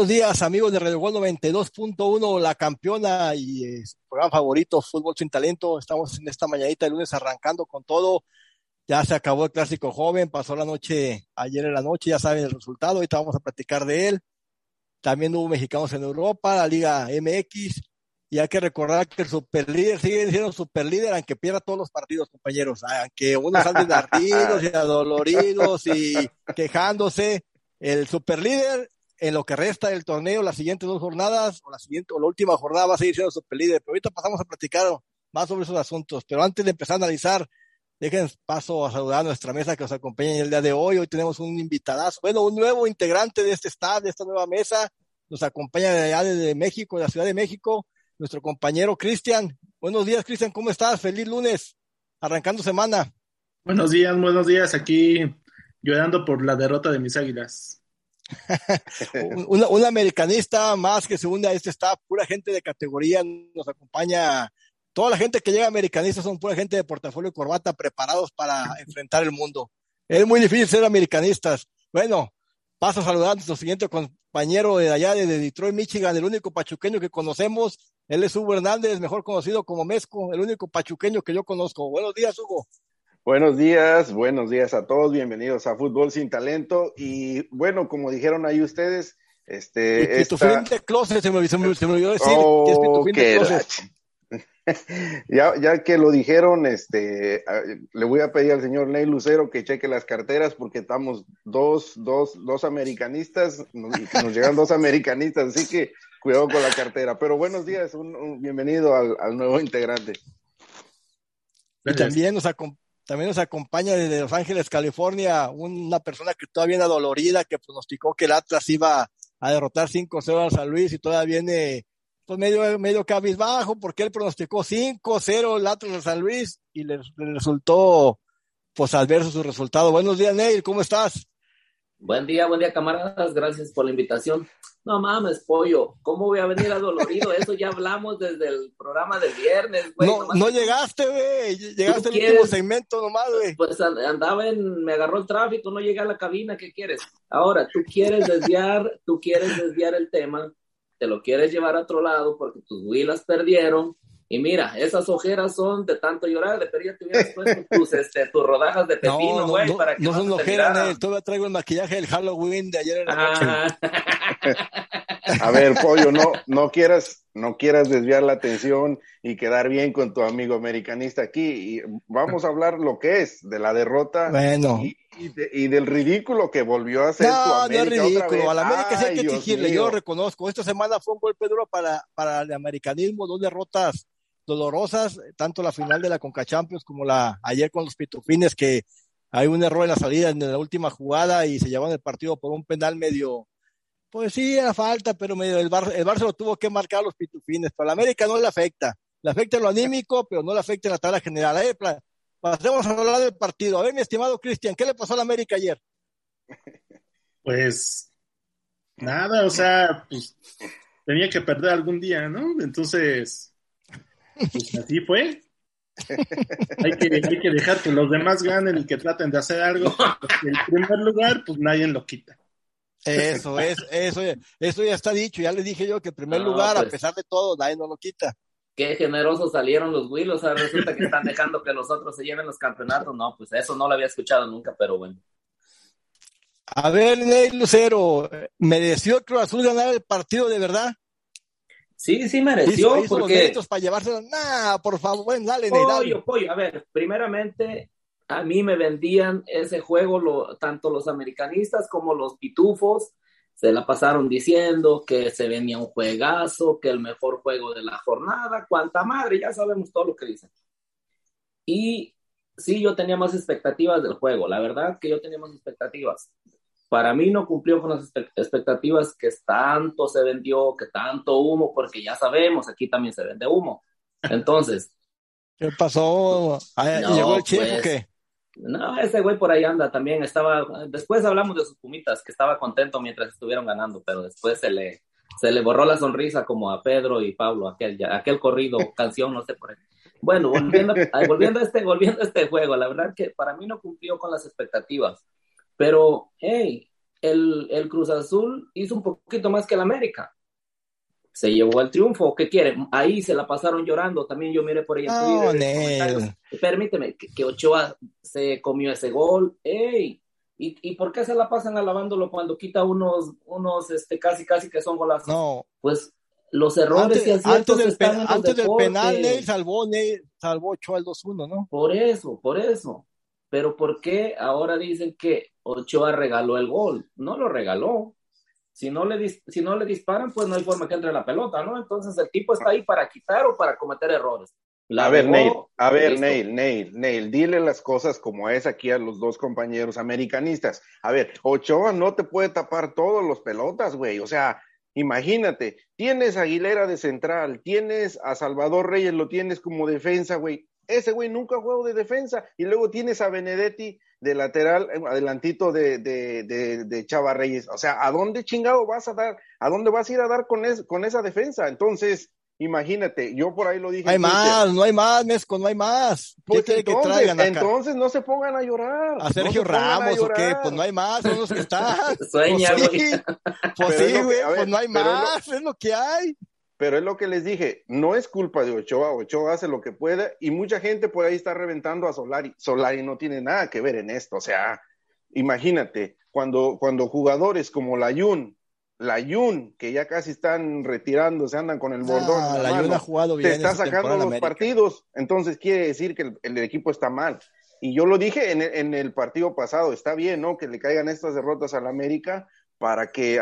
Buenos días, amigos de Radio Gol 92.1, la campeona y eh, programa favorito, Fútbol sin Talento. Estamos en esta mañanita de lunes arrancando con todo. Ya se acabó el clásico joven, pasó la noche, ayer en la noche, ya saben el resultado, ahorita vamos a platicar de él. También hubo mexicanos en Europa, la Liga MX, y hay que recordar que el superlíder sigue siendo superlíder aunque pierda todos los partidos, compañeros. Aunque unos salen ardidos y adoloridos y quejándose, el superlíder en lo que resta del torneo, las siguientes dos jornadas, o la siguiente, o la última jornada va a seguir siendo superlíder. Pero ahorita pasamos a platicar más sobre esos asuntos. Pero antes de empezar a analizar, dejen paso a saludar a nuestra mesa que nos acompaña en el día de hoy. Hoy tenemos un invitadazo, bueno, un nuevo integrante de este staff, de esta nueva mesa. Nos acompaña de allá desde México, de la Ciudad de México nuestro compañero Cristian. Buenos días, Cristian, ¿cómo estás? Feliz lunes, arrancando semana. Buenos días, buenos días, aquí llorando por la derrota de mis águilas. un, americanista más que se une a este staff, pura gente de categoría, nos acompaña. Toda la gente que llega americanista son pura gente de portafolio y corbata preparados para enfrentar el mundo. Es muy difícil ser americanistas. Bueno, paso a saludar a nuestro siguiente compañero de allá de Detroit, Michigan, el único pachuqueño que conocemos, él es Hugo Hernández, mejor conocido como Mezco, el único pachuqueño que yo conozco. Buenos días, Hugo. Buenos días, buenos días a todos, bienvenidos a Fútbol Sin Talento. Y bueno, como dijeron ahí ustedes, este. Pitufín de Closet, se me, se, me, se me olvidó decir oh, que es Pitufín de Closet. ya, ya que lo dijeron, este, le voy a pedir al señor Ney Lucero que cheque las carteras porque estamos dos, dos, dos americanistas, nos, nos llegan dos americanistas, así que cuidado con la cartera. Pero buenos días, un, bienvenido al, nuevo integrante. Y también nos, también nos acompaña desde Los Ángeles, California, una persona que todavía dolorida, que pronosticó que el Atlas iba a derrotar 5-0 a San Luis y todavía viene pues medio, medio cabizbajo porque él pronosticó 5-0 el Atlas a San Luis y le, le, resultó pues adverso su resultado. Buenos días, Neil, ¿cómo estás? Buen día, buen día, camaradas. Gracias por la invitación. No mames, pollo. ¿Cómo voy a venir adolorido? Eso ya hablamos desde el programa del viernes, güey. No, no llegaste, güey. Llegaste al último segmento nomás, güey. Pues andaba en, me agarró el tráfico, no llegué a la cabina, ¿qué quieres? Ahora, tú quieres desviar, tú quieres desviar el tema, te lo quieres llevar a otro lado porque tus huilas perdieron y mira, esas ojeras son de tanto llorar, de pedir te hubieras puesto tus, este, tus rodajas de pepino, güey, no, no, para que no, no son ojeras, todavía traigo el maquillaje del Halloween de ayer en la noche. A ver, pollo, no, no quieras, no quieras desviar la atención y quedar bien con tu amigo americanista aquí. Y vamos a hablar lo que es de la derrota bueno. y, y, de, y del ridículo que volvió a hacer no, su América. No, es ridículo. A la América sí hay que Dios exigirle, mío. yo lo reconozco. Esta semana fue un golpe duro para, para el americanismo, dos derrotas dolorosas, tanto la final de la Conca Champions como la ayer con los Pitufines, que hay un error en la salida en la última jugada y se llevaron el partido por un penal medio, pues sí, era falta, pero medio el Bar, el lo tuvo que marcar a los Pitufines, pero a la América no le afecta, le afecta lo anímico, pero no le afecta la tabla general. Ver, pasemos a hablar del partido. A ver, mi estimado Cristian, ¿qué le pasó a la América ayer? Pues nada, o sea, pues tenía que perder algún día, ¿no? Entonces, pues así fue. hay, que, hay que dejar que los demás ganen y que traten de hacer algo. El primer lugar, pues nadie lo quita. Eso es, eso, eso ya está dicho. Ya le dije yo que en primer No, lugar, pues. a pesar de todo, nadie no lo quita. Qué generosos salieron los Willos, o sea, resulta que están dejando que los otros se lleven los campeonatos. No, pues eso no lo había escuchado nunca, pero bueno. A ver, Ney Lucero, ¿mereció el Cruz Azul ganar el partido de verdad? Sí, sí ¿Hizo, mereció, hizo los porque... méritos para llevárselo? Nah, por favor, dale, Ney, dale. Pollo, pollo. A ver, primeramente, a mí me vendían ese juego, lo, tanto los americanistas como los pitufos, se la pasaron diciendo que se venía un juegazo, que el mejor juego de la jornada, cuanta madre, ya sabemos todo lo que dicen. Y sí, yo tenía más expectativas del juego, la verdad que yo tenía más expectativas. Para mí no cumplió con las expectativas que tanto se vendió, que tanto humo, porque ya sabemos, aquí también se vende humo. Entonces, ¿Qué pasó? Ah, No, ¿Llegó el chef pues. o qué? No, ese güey por ahí anda también. Estaba, después hablamos de sus pumitas, que estaba contento mientras estuvieron ganando, pero después se le, se le borró la sonrisa como a Pedro y Pablo, aquel, aquel corrido, canción, no sé por ahí. Bueno, volviendo, volviendo, a este, volviendo a este juego, la verdad que para mí no cumplió con las expectativas. Pero, hey, el, el Cruz Azul hizo un poquito más que el América se llevó el triunfo. ¿Qué quieren? Ahí se la pasaron llorando. También yo miré por ahí en Permíteme, que, Ochoa se comió ese gol. ¡Ey! ¿Y, ¿Y por qué se la pasan alabándolo cuando quita unos, unos este, casi, casi que son golazos? No. Pues los errores antes, que antes del, antes del penal, Ney salvó, Ney, salvó Ochoa el 2-1, ¿no? Por eso, por eso. Pero ¿por qué ahora dicen que Ochoa regaló el gol? No lo regaló si no, le si no le disparan, pues no hay forma que entre la pelota, ¿no? Entonces el tipo está ahí para quitar o para cometer errores. a ver, Neil, a ver, Neil, Neil, Neil, dile las cosas como es aquí a los dos compañeros americanistas. A ver, Ochoa no te puede tapar todos los pelotas, güey. O sea, imagínate, tienes a Aguilera de central, tienes a Salvador Reyes, lo tienes como defensa, güey. Ese güey nunca jugó de defensa. Y luego tienes a Benedetti de lateral, eh, adelantito de, de, de, Chava Reyes. O sea, ¿a dónde chingado vas a dar? ¿A dónde vas a ir a dar con, con esa defensa? Entonces, imagínate, yo por ahí lo dije. Hay más, no hay más, Mesco, no hay más. Pues entonces, entonces no se pongan a llorar. A Sergio Ramos o qué, pues no hay más, son los que están. Sueña, pues sí, pues, sí, güey, pues no hay más, es lo que hay pero es lo que les dije, no es culpa de Ochoa, Ochoa hace lo que puede y mucha gente por ahí está reventando a Solari. Solari no tiene nada que ver en esto, o sea, imagínate, cuando, cuando jugadores como la Layun, Layun, que ya casi están retirándose, andan con el bordón, ah, ha jugado bien te está sacando los partidos, entonces quiere decir que el, equipo está mal. Y yo lo dije en el, en el, partido pasado, está bien, ¿no? Que le caigan estas derrotas al América para que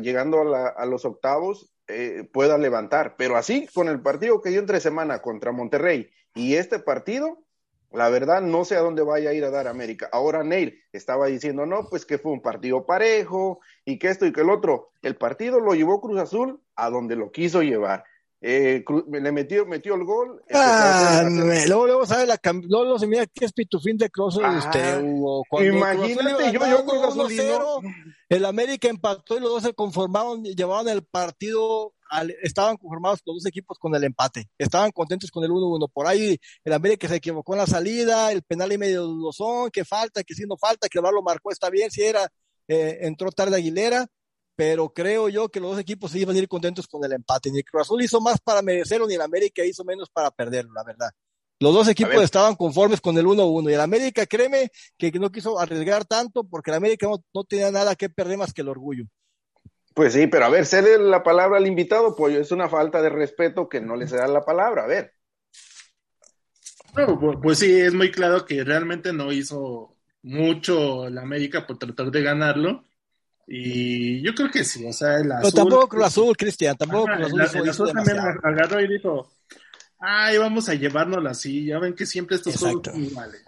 llegando a, a los octavos eh, pueda levantar. Pero así, con el partido que dio entre semana contra Monterrey y este partido, la verdad no sé a dónde vaya a ir a dar América. Ahora Neil estaba diciendo, no, pues que fue un partido parejo y que esto y que el otro. El partido lo llevó Cruz Azul a donde lo quiso llevar. Eh, le metió, metió el gol. Ah, luego, luego sabe la luego se mira que es pitufín de Cruz de ah, usted, Hugo. Imagínate, yo, yo Cruz Azul el América empató y los dos se conformaron, llevaban el partido, estaban conformados los dos equipos con el empate, estaban contentos con el 1-1. Por ahí el América se equivocó en la salida, el penal y medio dudosón, que falta, que si no falta, que el lo marcó, está bien, si era, eh, entró tarde Aguilera, pero creo yo que los dos equipos se iban a ir contentos con el empate. Ni el Cruz Azul hizo más para merecerlo, ni el América hizo menos para perderlo, la verdad. Los dos equipos estaban conformes con el 1-1 y el América, créeme, que no quiso arriesgar tanto porque el América no, tenía nada que perder más que el orgullo. Pues sí, pero a ver, cede la palabra al invitado, pues es una falta de respeto que no le se da la palabra, a ver. pues sí, es muy claro que realmente no hizo mucho el América por tratar de ganarlo. Y yo creo que sí, o sea, el azul. Pero tampoco Cruz Azul, Cristian, tampoco Cruz Azul. el azul también agarró y dijo, ay, vamos a llevárnoslo así, ya ven que siempre estos son iguales.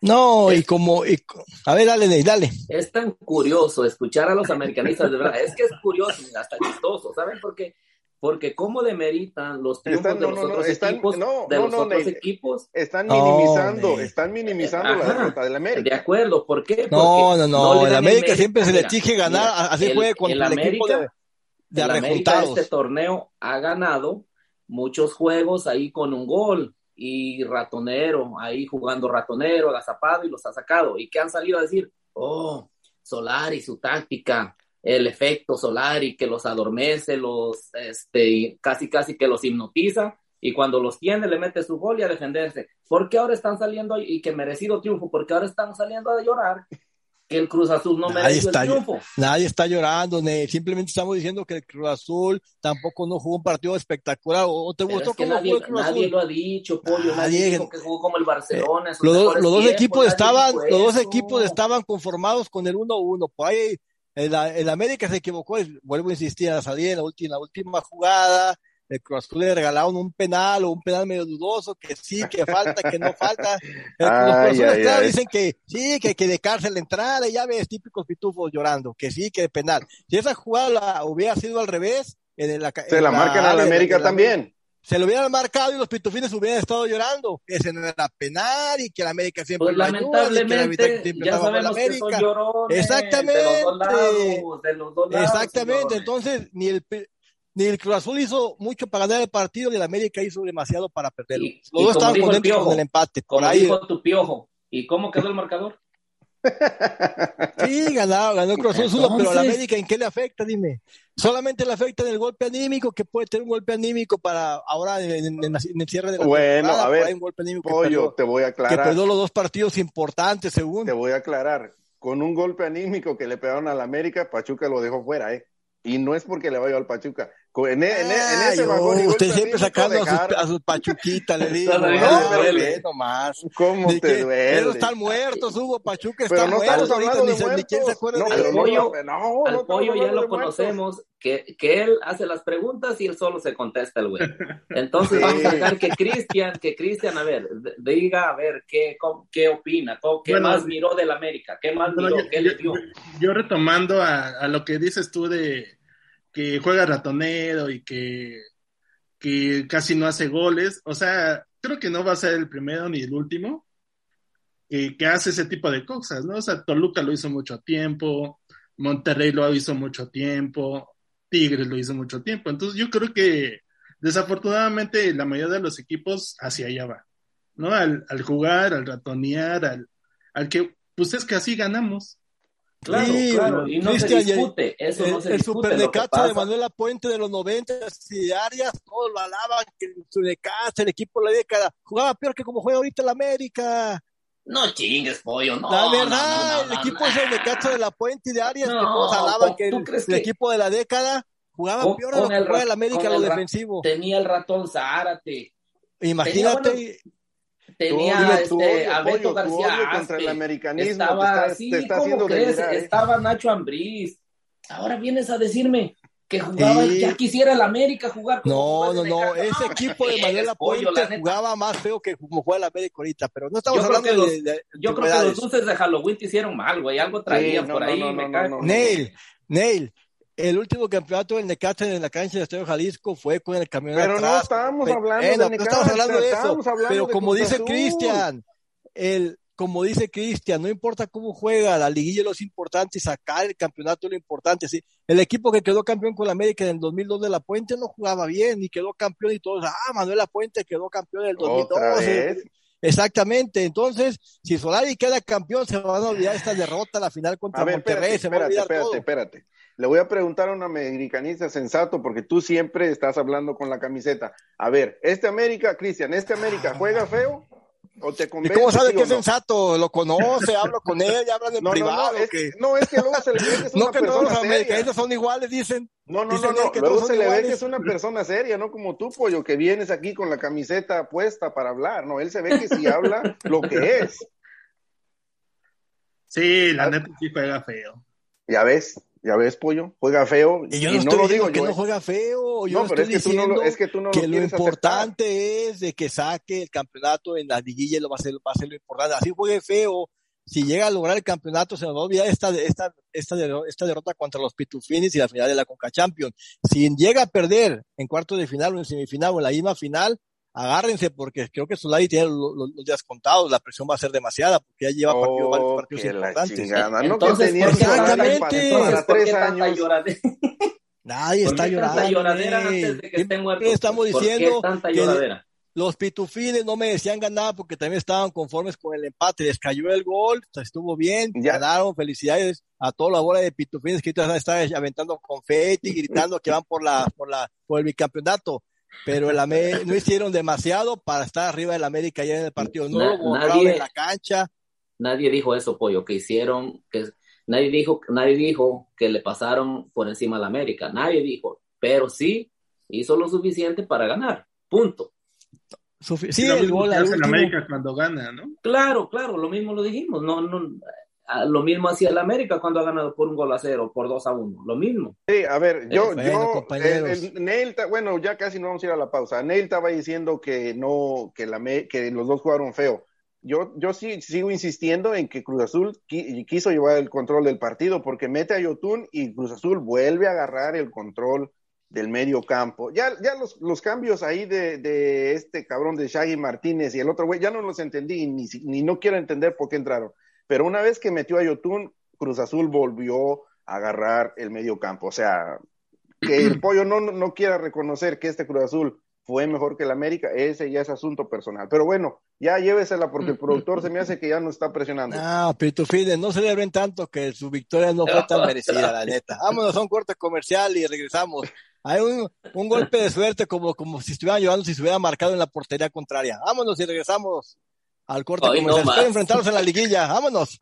No, y como, a ver, dale, dale. Es tan curioso escuchar a los americanistas, de verdad, es que es curioso, hasta chistoso, ¿saben? Porque, porque cómo demeritan los triunfos de los otros equipos, de los otros equipos. Están minimizando, están minimizando la derrota del América. De acuerdo, ¿por qué? Porque no, no, no, el América siempre se le exige ganar, así juegue con el, equipo de, de el América este torneo ha ganado muchos juegos ahí con un gol y ratonero, ahí jugando ratonero, agazapado y los ha sacado. ¿Y que han salido a decir? Oh, Solari, su táctica, el efecto Solari que los adormece, los, este, casi, casi que los hipnotiza. Y cuando los tiene, le mete su gol y a defenderse. ¿Por qué ahora están saliendo y que merecido triunfo? Porque ahora están saliendo a llorar que el Cruz Azul no merece está, el triunfo. Nadie está llorando, simplemente estamos diciendo que el Cruz Azul tampoco no jugó un partido espectacular. ¿O te gustó que nadie, el Cruz nadie lo ha dicho, Pollo, nadie, dijo que jugó como el Barcelona. los, dos equipos estaban, los dos equipos estaban conformados con el 1-1. Por ahí el, América se equivocó, vuelvo a insistir, a salir en la última, la última jugada, el Cruz Azul le regalaron un penal o un penal medio dudoso, que sí, que falta, que no falta. los Cruz dicen que sí, que, que de cárcel entrada, y ya ves, típicos pitufos llorando, que sí, que de penal. Si esa jugada hubiera sido al revés, en la, se la, marcan a la América también. Se lo hubieran marcado y los pitufines hubieran estado llorando. Que ese no era penal y que la América siempre pues lamentablemente, ya sabemos que son llorones Exactamente. De los dos lados, de los dos lados, Exactamente. Entonces, ni el, ni el Cruz Azul hizo mucho para ganar el partido, ni el América hizo demasiado para perderlo. Los dos estaban contentos con el empate. Por ahí. Dijo tu piojo. ¿Y cómo quedó el marcador? Sí, ganó, ganó Cruz Azul, pero a la América, ¿en qué le afecta? Dime. Solamente le afecta en el golpe anímico, que puede tener un golpe anímico para ahora en, en, en el cierre de la Bueno, a ver, un golpe anímico Pollo, que perdió, te voy a que aclarar. perdió los dos partidos importantes, según. Te voy a aclarar. Con un golpe anímico que le pegaron a la América, Pachuca lo dejó fuera, ¿eh? Y no es porque le vaya al Pachuca. En, e- en e- en Ay, ese oh, vagón y golpe usted siempre sacando a sus, dejar- a sus pachuquitas, le digo. No, le pero duele. nomás. ¿Cómo te que- duele? Ellos están muertos, Hugo Pachuca está Pero no muerto. estamos ahorita hablando ni, se- ni quién se acuerda No, de Al no, pollo- no, no Al pollo ya lo conocemos, que, que él hace las preguntas y él solo se contesta el güey. Entonces Sí. vamos a dejar que Cristian, que Cristian, a ver, diga a ver qué, cómo- qué opina, cómo- qué Bueno, más miró del América, qué más miró, yo, qué le yo- dio. yo retomando a, a lo que dices tú de que juega ratonero y que, que casi no hace goles, o sea, creo que no va a ser el primero ni el último que, que hace ese tipo de cosas, ¿no? O sea, Toluca lo hizo mucho tiempo, Monterrey lo hizo mucho tiempo, Tigres lo hizo mucho tiempo, entonces yo creo que desafortunadamente la mayoría de los equipos hacia allá va, ¿no? Al, al jugar, al ratonear, al, al que, pues es que así ganamos. Claro, Sí, claro, y no Cristian, se discute, eso el, no se el discute. Superdecacho de Manuela Puente de los 90 y Arias, todos lo alaban, que el superdecacho, el equipo de la década, jugaba peor que como juega ahorita el América. no chingues, pollo, no. la verdad, no, no, el equipo es el de Cacho de la Puente y de Arias, que todos alaban que ¿tú el, el que- equipo de la década jugaba Con- peor de lo que el juega el América lo el defensivo. Tenía el ratón Zárate, Imagínate, tenía odio, este, odio, Beto pollo, tu García odio contra el americanismo estaba te está, así, te está ¿cómo crees? delirar, ¿eh? Estaba Nacho Ambriz. Ahora vienes a decirme que jugaba, Sí. ya quisiera el América jugar No, no, no, ese No, equipo de la Puente jugaba más feo que como juega el América ahorita, pero no estamos Yo creo hablando que de, de Yo creo que los dulces de Halloween te hicieron mal, güey. Algo traían no, por no, ahí, no, me no, cae no, con- no. Neil, Neil, el último campeonato del Necaxa en la cancha del Estadio Jalisco fue con el camión Pero no atrás. estábamos Pe- hablando bueno, de no Necaxa, hablando de eso, estábamos hablando pero de como Cruz dice. Cristian, el como dice Cristian, no importa cómo juega, la liguilla es lo importante y sacar el campeonato es lo importante. ¿sí? El equipo que quedó campeón con la América en el 2002 de La Puente no jugaba bien y quedó campeón y todos, ah, Manuel La Puente quedó campeón en el 2002. Exactamente, entonces, si Solari queda campeón, se van a olvidar esta derrota, la final contra A ver, Monterrey, espérate, se va a espérate, espérate, todo. espérate. Le voy a preguntar a un americanista sensato, porque tú siempre estás hablando con la camiseta. A ver, ¿este América, Cristian, este América juega feo? ¿O te ¿Y cómo sabe sí que es no? sensato? ¿Lo conoce? ¿Hablo con él? ¿Ya hablan en No, no, privado? no, es, que... no, es que luego se le ve que es No, una que todos persona los seria. americanistas son iguales, dicen. No, no, Dicen no, no. que Luego todos se son le ve que es una persona seria, no como tú, pollo, que vienes aquí con la camiseta puesta para hablar. No, él se ve que sí habla lo que es. Sí, la neta sí juega feo. Ya ves, ya ves, pollo, juega feo. Y yo y no, no estoy lo digo que yo. no ¿eh? juega feo. Yo No, pero estoy es que, tú no lo, es que tú no lo que lo quieres aceptar. importante es de que saque el campeonato en la liguilla y lo va a ser, va a ser lo importante. Así juegue feo. Si llega a lograr el campeonato, se nos va a olvidar esta, esta, esta, esta derrota contra los Pitufines y la final de la Conca Champions. Si llega a perder en cuarto de final o en semifinal o en la misma final, agárrense porque creo que Solari tiene lo- lo- los, días contados, la presión va a ser demasiada porque ya lleva partido- varios partidos que la importantes. chingada. No, que Entonces, tenía ¿por qué Solari tanta- para- Exactamente. Nadie ¿Por está llorando. lloradera Ney. antes de que Siempre estén muertos? Estamos ¿Por qué diciendo tanta que lloradera? los pitufines no merecían ganar porque también estaban conformes con el empate. Les cayó el gol, estuvo bien, Ya. ganaron. Felicidades a toda la bola de pitufines que están aventando confeti, gritando que van por la, por la, por el bicampeonato. Pero el Ame- no hicieron demasiado para estar arriba del América ya en el partido. No nadie- en la cancha. Nadie dijo eso, pollo, que hicieron, que nadie dijo, nadie dijo que le pasaron por encima a la América, nadie dijo, pero sí hizo lo suficiente para ganar, punto. Sufi- Sí, el gol al último. América cuando gana, ¿no? Claro, claro, lo mismo lo dijimos, no, no, lo mismo hacía el América cuando ha ganado por un gol a cero, por dos a uno, lo mismo. Sí, a ver, yo, Bueno, yo, el- el Neil, bueno, ya casi no vamos a ir a la pausa. Neil estaba diciendo que no, que la, que los dos jugaron feo. Yo, yo sí sigo insistiendo en que Cruz Azul qui- quiso llevar el control del partido porque mete a Yotun y Cruz Azul vuelve a agarrar el control del medio campo. Ya, ya los, los cambios ahí de, de este cabrón de Shaggy Martínez y el otro güey, ya no los entendí ni, si- ni no quiero entender por qué entraron. Pero una vez que metió a Yotun, Cruz Azul volvió a agarrar el medio campo. O sea, que el pollo no, no quiera reconocer que este Cruz Azul fue mejor que el América, ese ya es asunto personal. Pero bueno, ya llévesela porque el productor se me hace que ya no está presionando. Ah, Pitufines, no celebren tanto que su victoria no fue tan merecida, la neta. Vámonos a un corte comercial y regresamos. Hay un, un golpe de suerte como, como si estuvieran llevando, si se hubiera marcado en la portería contraria. Vámonos y regresamos al corte no comercial. más. Espero enfrentarnos en la liguilla. Vámonos.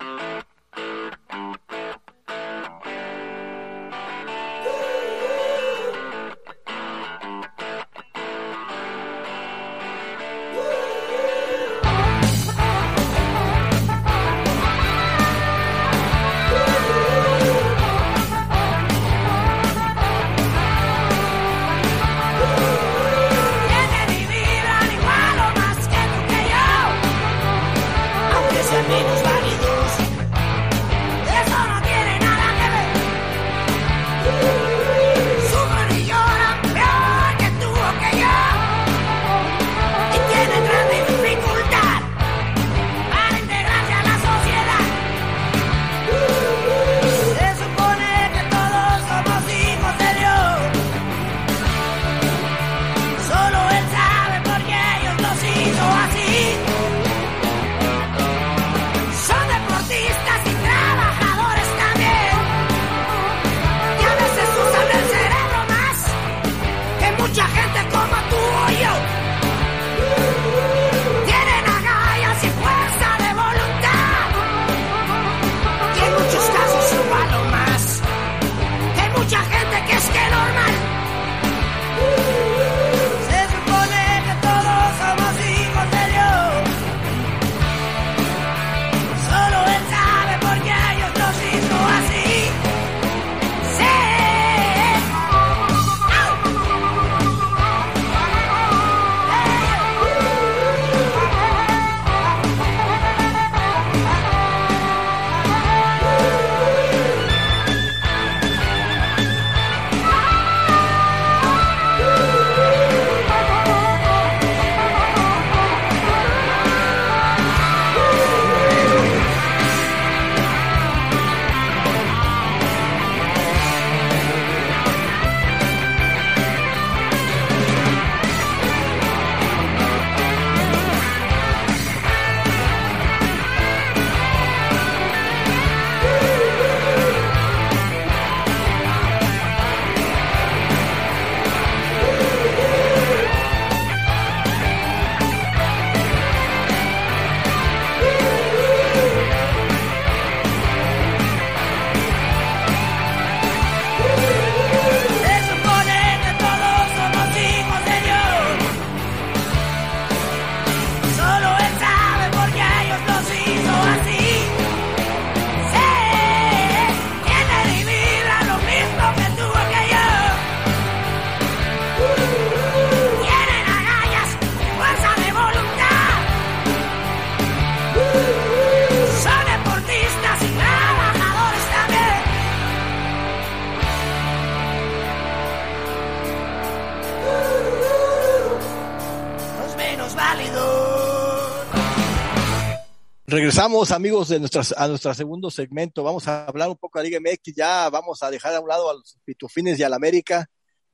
Regresamos, amigos, de nuestras, a nuestro segundo segmento. Vamos a hablar un poco de Liga MX. Ya vamos a dejar a un lado a los Pitufines y al América.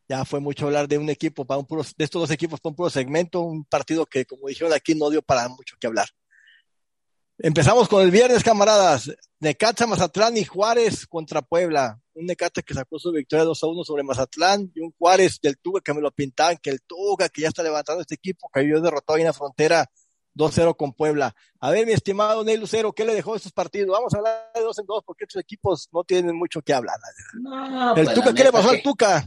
Ya fue mucho hablar de un equipo, para un puro, de estos dos equipos para un puro segmento. Un partido que, como dijeron aquí, no dio para mucho que hablar. Empezamos con el viernes, camaradas. Necaxa, Mazatlán y Juárez contra Puebla. Un Necaxa que sacó su victoria 2 a 1 sobre Mazatlán y un Juárez del Tuga que me lo pintaban, que el Tuga que ya está levantando este equipo, que había derrotado ahí en la frontera 2-0 con Puebla. A ver, mi estimado Ney Lucero, ¿qué le dejó estos partidos? Vamos a hablar de dos en dos porque estos equipos no tienen mucho que hablar. No, el pues, Tuca, ¿qué le pasó que- al Tuca?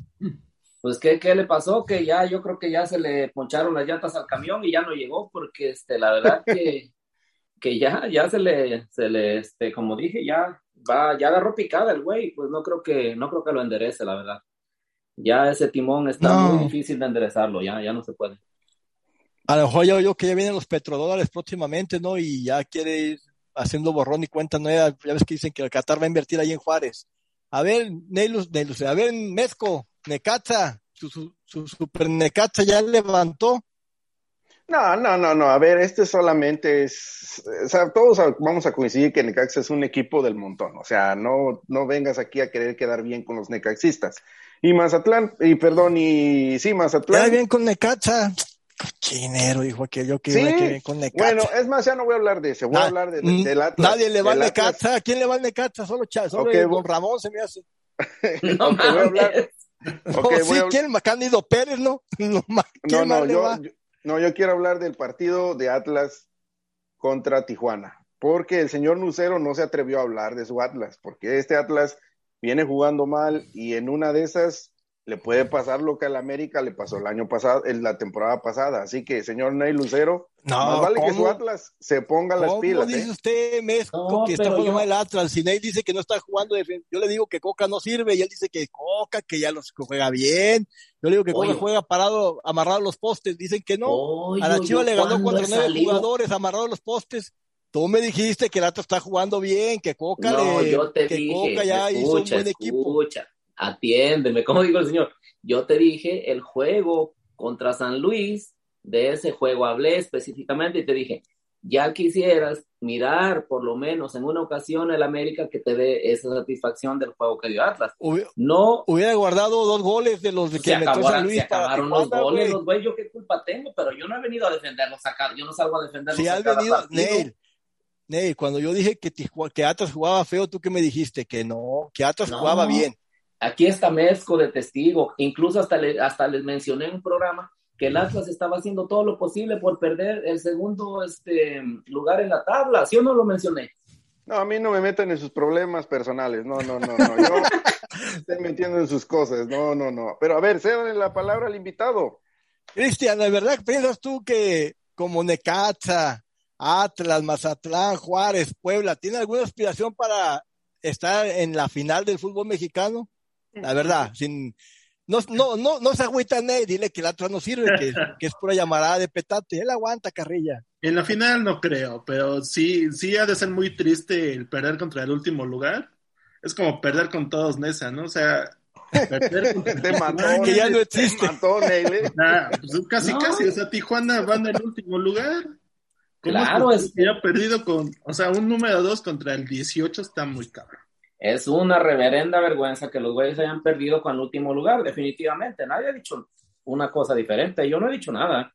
Pues ¿qué, qué le pasó, que ya yo creo que ya se le poncharon las llantas al camión y ya no llegó, porque este, la verdad que, que ya, ya se le, se le, este, como dije, ya va, ya agarró picada el güey, pues no creo que, no creo que lo enderece, la verdad. Ya ese timón está No. muy difícil de enderezarlo, ya, ya no se puede. A lo mejor yo, yo que ya vienen los petrodólares próximamente, ¿no? Y ya quiere ir haciendo borrón y cuenta nueva. Ya ves que dicen que el Qatar va a invertir ahí en Juárez. A ver, Neilus, Neilus, a ver, Mezco, Necaxa, su, su, su super Necaxa ya levantó. No, no, no, no. A ver, este solamente es, o sea, todos vamos a coincidir que Necaxa es un equipo del montón. O sea, no, no vengas aquí a querer quedar bien con los necaxistas. Y Mazatlán, y perdón, y sí, Mazatlán. Queda bien con Necaxa. Chinero, dijo que yo que Sí, iba a bien con Necaxa. Bueno, es más, ya no voy a hablar de ese, voy Na- a hablar de, mm, del Atlas. Nadie le va Atlas. Necaxa. ¿A quién le va al Necaxa? Solo, Cha- solo Don Ramón se me hace. No Ok, voy a hablar-. No, sí, a ¿quién? Cándido Pérez, ¿no? No, ma- ¿quién No, no, yo, yo- no, yo quiero hablar del partido de Atlas contra Tijuana, porque el señor Lucero no se atrevió a hablar de su Atlas, porque este Atlas viene jugando mal y en una de esas le puede pasar lo que al América le pasó el año pasado, en la temporada pasada. Así que, señor Ney Lucero, No, más vale que ¿cómo? su Atlas se ponga las ¿Cómo pilas. dice ¿eh? usted, Mesco, No, que está jugando yo- mal el Atlas? Si Ney dice que no está jugando, yo le digo que Coca no sirve y él dice que Coca, que ya los que juega bien. Yo le digo que Coca Oye. juega parado, amarrado a los postes. Dicen que no. Oye, a la Chiva le ganó contra nueve jugadores amarrados a los postes. Tú me dijiste que el Atlas está jugando bien, que Coca No, le, yo te que dije, Coca ya hizo un escucha, buen equipo. Atiéndeme, como digo el señor, yo te dije el juego contra San Luis, de ese juego hablé específicamente y te dije, ya quisieras mirar por lo menos en una ocasión el América que te dé esa satisfacción del juego que dio Atlas. Hubi- No Hubiera guardado dos goles de los que se, metió acabó- San Luis se para acabaron los Tijuana, goles, güey. los güey, yo qué culpa tengo, pero yo no he venido a defenderlos acá, yo no salgo a defenderlos Si has venido. Neil, Neil, cuando yo dije que, Atlas jugaba feo, ¿tú qué me dijiste? Que no, que Atlas No. jugaba bien. Aquí está Mezco de testigo. Incluso hasta, le- hasta les mencioné en un programa que el Atlas estaba haciendo todo lo posible por perder el segundo este, lugar en la tabla. ¿Sí o no lo mencioné? No, a mí no me metan en sus problemas personales. No, no, no, no. Yo estoy metiendo en sus cosas. No, no, no. Pero a ver, cédale la palabra al invitado. Cristian, ¿de verdad piensas tú que como Necaxa, Atlas, Mazatlán, Juárez, Puebla, ¿tiene alguna aspiración para estar en la final del fútbol mexicano? La verdad, sin, no, no, no, no se agüita Ney, dile que el Atlas no sirve, que, que es pura llamarada de petate. Él aguanta, carrilla. En la final no creo, pero sí, sí ha de ser muy triste el perder contra el último lugar. Es como perder con todos Nesa, ¿no? O sea, perder contra Te mató. Que ya no Te existe. mató, Neil, ¿eh? Nah, pues es casi, No. casi. O sea, Tijuana va en el último lugar. ¿Cómo Claro, es es que ha perdido con, o sea, un número dos contra el 18 está muy cabrón. Es una reverenda vergüenza que los güeyes hayan perdido con el último lugar, definitivamente. Nadie ha dicho una cosa diferente. Yo no he dicho nada.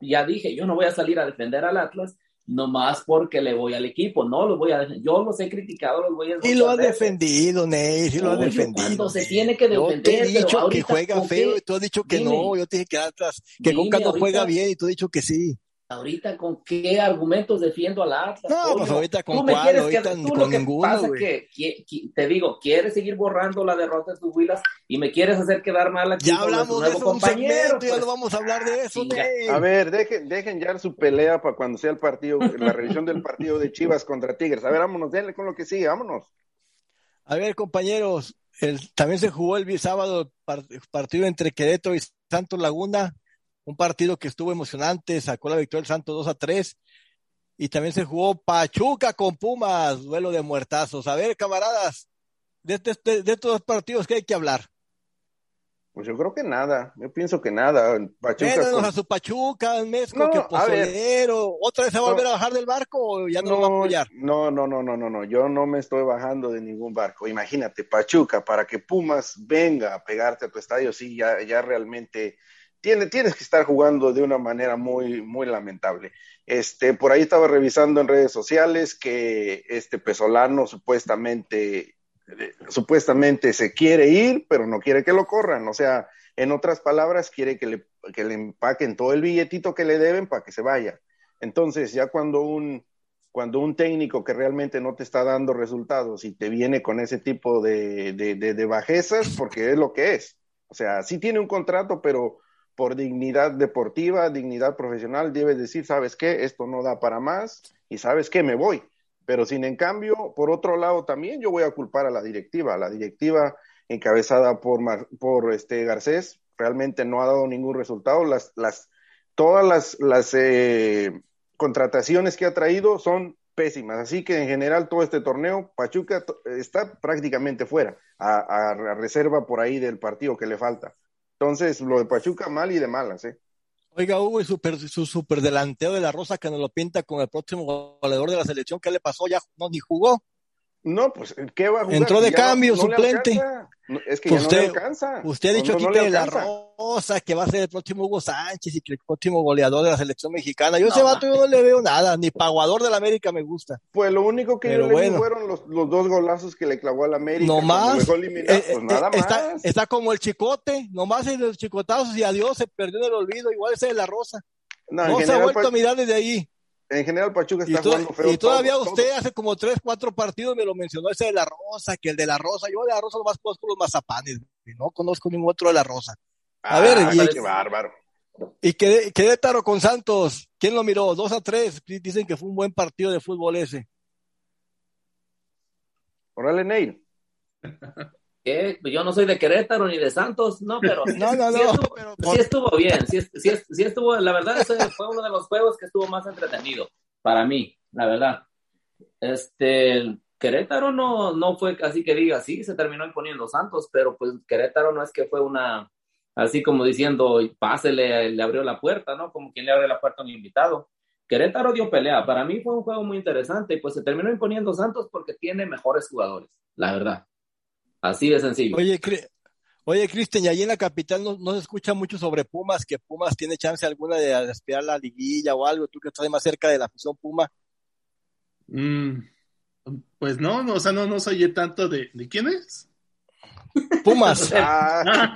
Ya dije, yo no voy a salir a defender al Atlas nomás porque le voy al equipo. No los voy a defender. Yo los he criticado a los güeyes. Y lo veces. defendido, Ney, sí lo Oye, defendido. cuando se tiene que Yo te he defender, dicho que juega ¿con feo y tú has dicho que Dime. no. Yo te dije que Atlas, que Coca no juega bien y tú has dicho que sí. Ahorita, ¿con qué argumentos defiendo al Atlas? No, pues ahorita con cuál, quieres ahorita que, tú con lo que ninguno, pasa güey. que, que- que- te digo, quieres seguir borrando la derrota de tus huilas y me quieres hacer quedar mal aquí Ya hablamos de eso un ya pues. no vamos a hablar de eso. A ver, dejen, dejen ya su pelea para cuando sea el partido, la revisión del partido de Chivas contra Tigres. A ver, vámonos, denle con lo que sigue, vámonos. A ver, compañeros, el, también se jugó el sábado el par- partido entre Querétaro y Santos Laguna, un partido que estuvo emocionante, sacó la victoria el Santos 2 a 3. Y también se jugó Pachuca con Pumas, duelo de muertazos. A ver, camaradas, de, de- de- de estos dos partidos que hay que hablar. Pues yo creo que nada, yo pienso que nada. Pachuca con- a su Pachuca, Mezco, No, que pozolero. ¿Otra vez se va a volver No. a bajar del barco o ya no, lo va a apoyar? No, no, no, no, no, no, yo no me estoy bajando de ningún barco. Imagínate, Pachuca, para que Pumas venga a pegarte a tu estadio, sí, ya, ya realmente tiene, tienes que estar jugando de una manera muy, muy lamentable. Este, por ahí estaba revisando en redes sociales que este Pesolano supuestamente, eh, supuestamente se quiere ir, pero no quiere que lo corran. O sea, en otras palabras, quiere que le, que le empaquen todo el billetito que le deben para que se vaya. Entonces, ya cuando un, cuando un técnico que realmente no te está dando resultados y te viene con ese tipo de, de, de, de bajezas, porque es lo que es. O sea, sí tiene un contrato, pero por dignidad deportiva, dignidad profesional, debes decir, ¿sabes qué? Esto no da para más y ¿sabes qué? Me voy. Pero sin en cambio, por otro lado, también yo voy a culpar a la directiva. La directiva encabezada por, Mar- por este Garcés realmente no ha dado ningún resultado. Las, las, todas las, las eh, contrataciones que ha traído son pésimas. Así que en general todo este torneo, Pachuca está prácticamente fuera, a- a reserva por ahí del partido que le falta. Entonces, lo de Pachuca mal y de malas, ¿eh? Oiga, Hugo, y super, su super delantero de la Rosa que nos lo pinta con el próximo goleador de la selección, ¿qué le pasó? Ya no ni jugó. No, pues, ¿qué va a jugar? Entró de Ya cambio, no suplente. No, es que Pues ya no le usted- alcanza. Usted ha dicho No, aquí que de la. Rosa, que va a ser el próximo Hugo Sánchez y que el próximo goleador de la selección mexicana. Yo a ese vato yo no le veo nada, ni paguador de la América me gusta. Pues lo único que Pero yo le vi bueno. fueron los, los dos golazos que le clavó al América. No más. dejó eliminar, Eh, pues eh, nada está, más. está como el chicote, nomás en los chicotazos y adiós, se perdió en el olvido, igual ese de la Rosa. No, se ha vuelto a mirar desde ahí. En general Pachuca está jugando feo. y todavía todo, usted todo. hace como tres, cuatro partidos me lo mencionó ese de la Rosa, que el de la Rosa, yo de la Rosa nomás conozco los mazapanes, y no conozco ningún otro de la Rosa. A ver, Ah, y- qué bárbaro. Y quedé, Querétaro con Santos, ¿quién lo miró? Dos a tres, dicen que fue un buen partido de fútbol ese. Órale, Neil. ¿Qué? Yo no soy de Querétaro ni de Santos, no, pero No, no, sí no, estuvo, pero sí estuvo bien, sí, sí, sí estuvo, la verdad, ese fue uno de los juegos que estuvo más entretenido para mí, la verdad. Este, Querétaro no, no fue así que diga, sí, se terminó imponiendo Santos, pero pues Querétaro no es que fue una, así como diciendo, pase, le, le abrió la puerta, ¿no? Como quien le abre la puerta a un invitado. Querétaro dio pelea, para mí fue un juego muy interesante y pues se terminó imponiendo Santos porque tiene mejores jugadores, la verdad. Así de sencillo. Oye, Cri- Oye, Cristian, y ahí en la capital no, no se escucha mucho sobre Pumas, que Pumas tiene chance alguna de aspirar la liguilla o algo, tú que estás más cerca de la afición Puma. Mm, pues no, no, o sea, no, no soy tanto de, ¿de quién es? Pumas. Ah, Ah,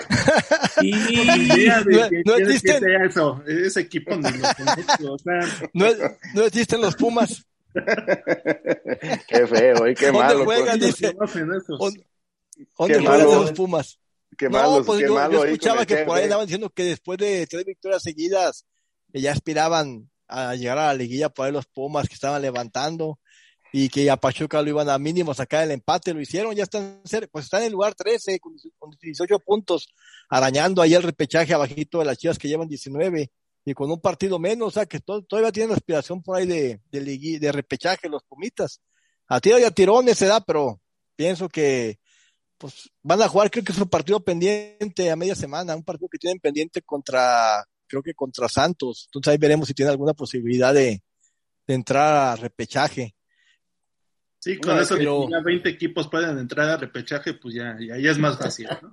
de No- existen. que sea eso, ese equipo ni lo conozco, o sea, No, no existen los Pumas. qué feo y qué ¿Dónde malo. juegan? pues. Dice-. ¿Dónde ¿Dónde Qué juegan malo. los Pumas? Qué no, malo, pues qué yo, malo yo escuchaba el que por ahí andaban diciendo que después de tres victorias seguidas, que ya aspiraban a llegar a la liguilla por ahí los Pumas que estaban levantando y que a Pachuca lo iban a mínimo sacar el empate, lo hicieron, ya están pues están en el lugar 13 con, con 18 puntos, arañando ahí el repechaje abajito de las chivas que llevan 19 y con un partido menos, o sea que to- todavía tienen aspiración por ahí de, de, de repechaje los Pumitas. A tiro y a tirones se da, pero pienso que pues van a jugar, creo que es un partido pendiente a media semana, un partido que tienen pendiente contra, creo que contra Santos. Entonces ahí veremos si tiene alguna posibilidad de, de entrar a repechaje. Sí, con eso de pero- que ya 20 equipos pueden entrar a repechaje, pues ya, ya, ya es más fácil, ¿no?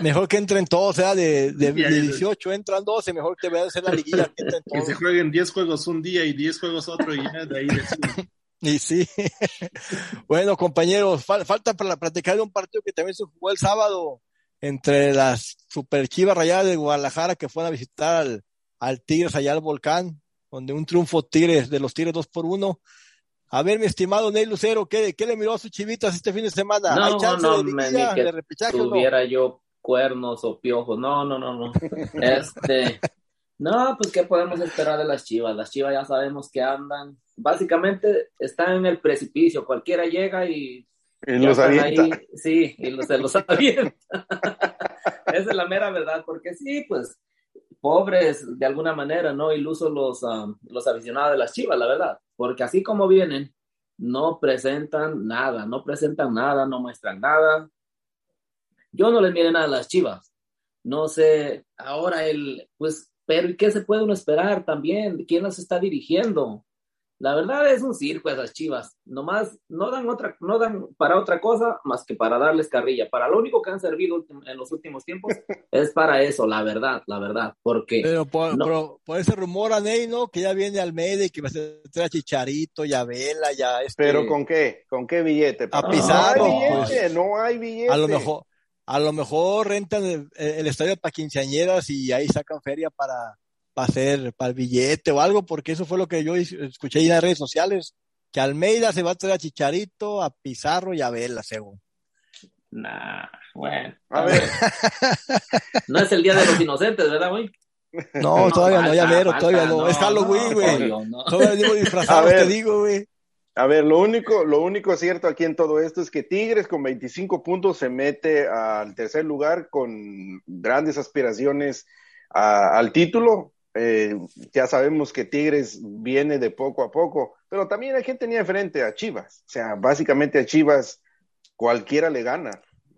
Mejor que entren todos, o sea, de, de, Ya, de ya. 18 entran 12, mejor que vean hacer la liguilla que entren Que se todos. jueguen 10 juegos un día y 10 juegos otro y ya de ahí deciden. Y sí. bueno, compañeros, fal- falta para platicar de un partido que también se jugó el sábado entre las super chivas rayadas de Guadalajara que fueron a visitar al, al Tigres allá al volcán, donde un triunfo Tigres de los Tigres 2 por 1. A ver, mi estimado Ney Lucero, ¿qué, qué le miró a sus chivitas este fin de semana? No, ¿Hay chance no, de que de repechaje o no? tuviera yo cuernos o piojos. No, no, no, no. Este, no, pues qué podemos esperar de las Chivas. Las Chivas ya sabemos que andan, básicamente están en el precipicio. Cualquiera llega y Y los avienta. ahí, sí, y los, se los avienta. Esa es la mera verdad, porque sí, pues pobres de alguna manera, ¿no? Ilusos los, um, los aficionados de las Chivas, la verdad, porque así como vienen, no presentan nada, no presentan nada, no muestran nada. Yo no les mire nada a las Chivas. No sé, ahora el, pues, pero ¿y qué se puede uno esperar también? ¿Quién las está dirigiendo? La verdad es un circo esas chivas. Nomás no dan otra, no dan para otra cosa más que para darles carrilla. Para lo único que han servido en los últimos tiempos es para eso, la verdad, la verdad. Porque Pero por, No. pero por ese rumor a Ney, ¿no? Que ya viene Almeida y que va a ser a Chicharito, ya Vela, ya este. Pero con qué, con qué billete. papá? Pizarro, no hay billete, pues. no hay billete. A lo mejor, a lo mejor rentan el, el estadio para quinceañeras y ahí sacan feria para, para hacer, para el billete o algo, porque eso fue lo que yo es- escuché ahí en las redes sociales, que Almeida se va a traer a Chicharito, a Pizarro y a Vela, según. Nah, bueno. A ver. No es el día de los inocentes, ¿verdad, güey? No, todavía no, ya falta, mero, falta, todavía no. es Halloween, no, güey. no. Todavía A ver. te digo, güey. A ver, lo único, lo único cierto aquí en todo esto es que Tigres con 25 puntos se mete al tercer lugar con grandes aspiraciones a- al título. Eh, ya sabemos que Tigres viene de poco a poco, pero también hay quien tenía enfrente a Chivas. O sea, básicamente a Chivas cualquiera le gana.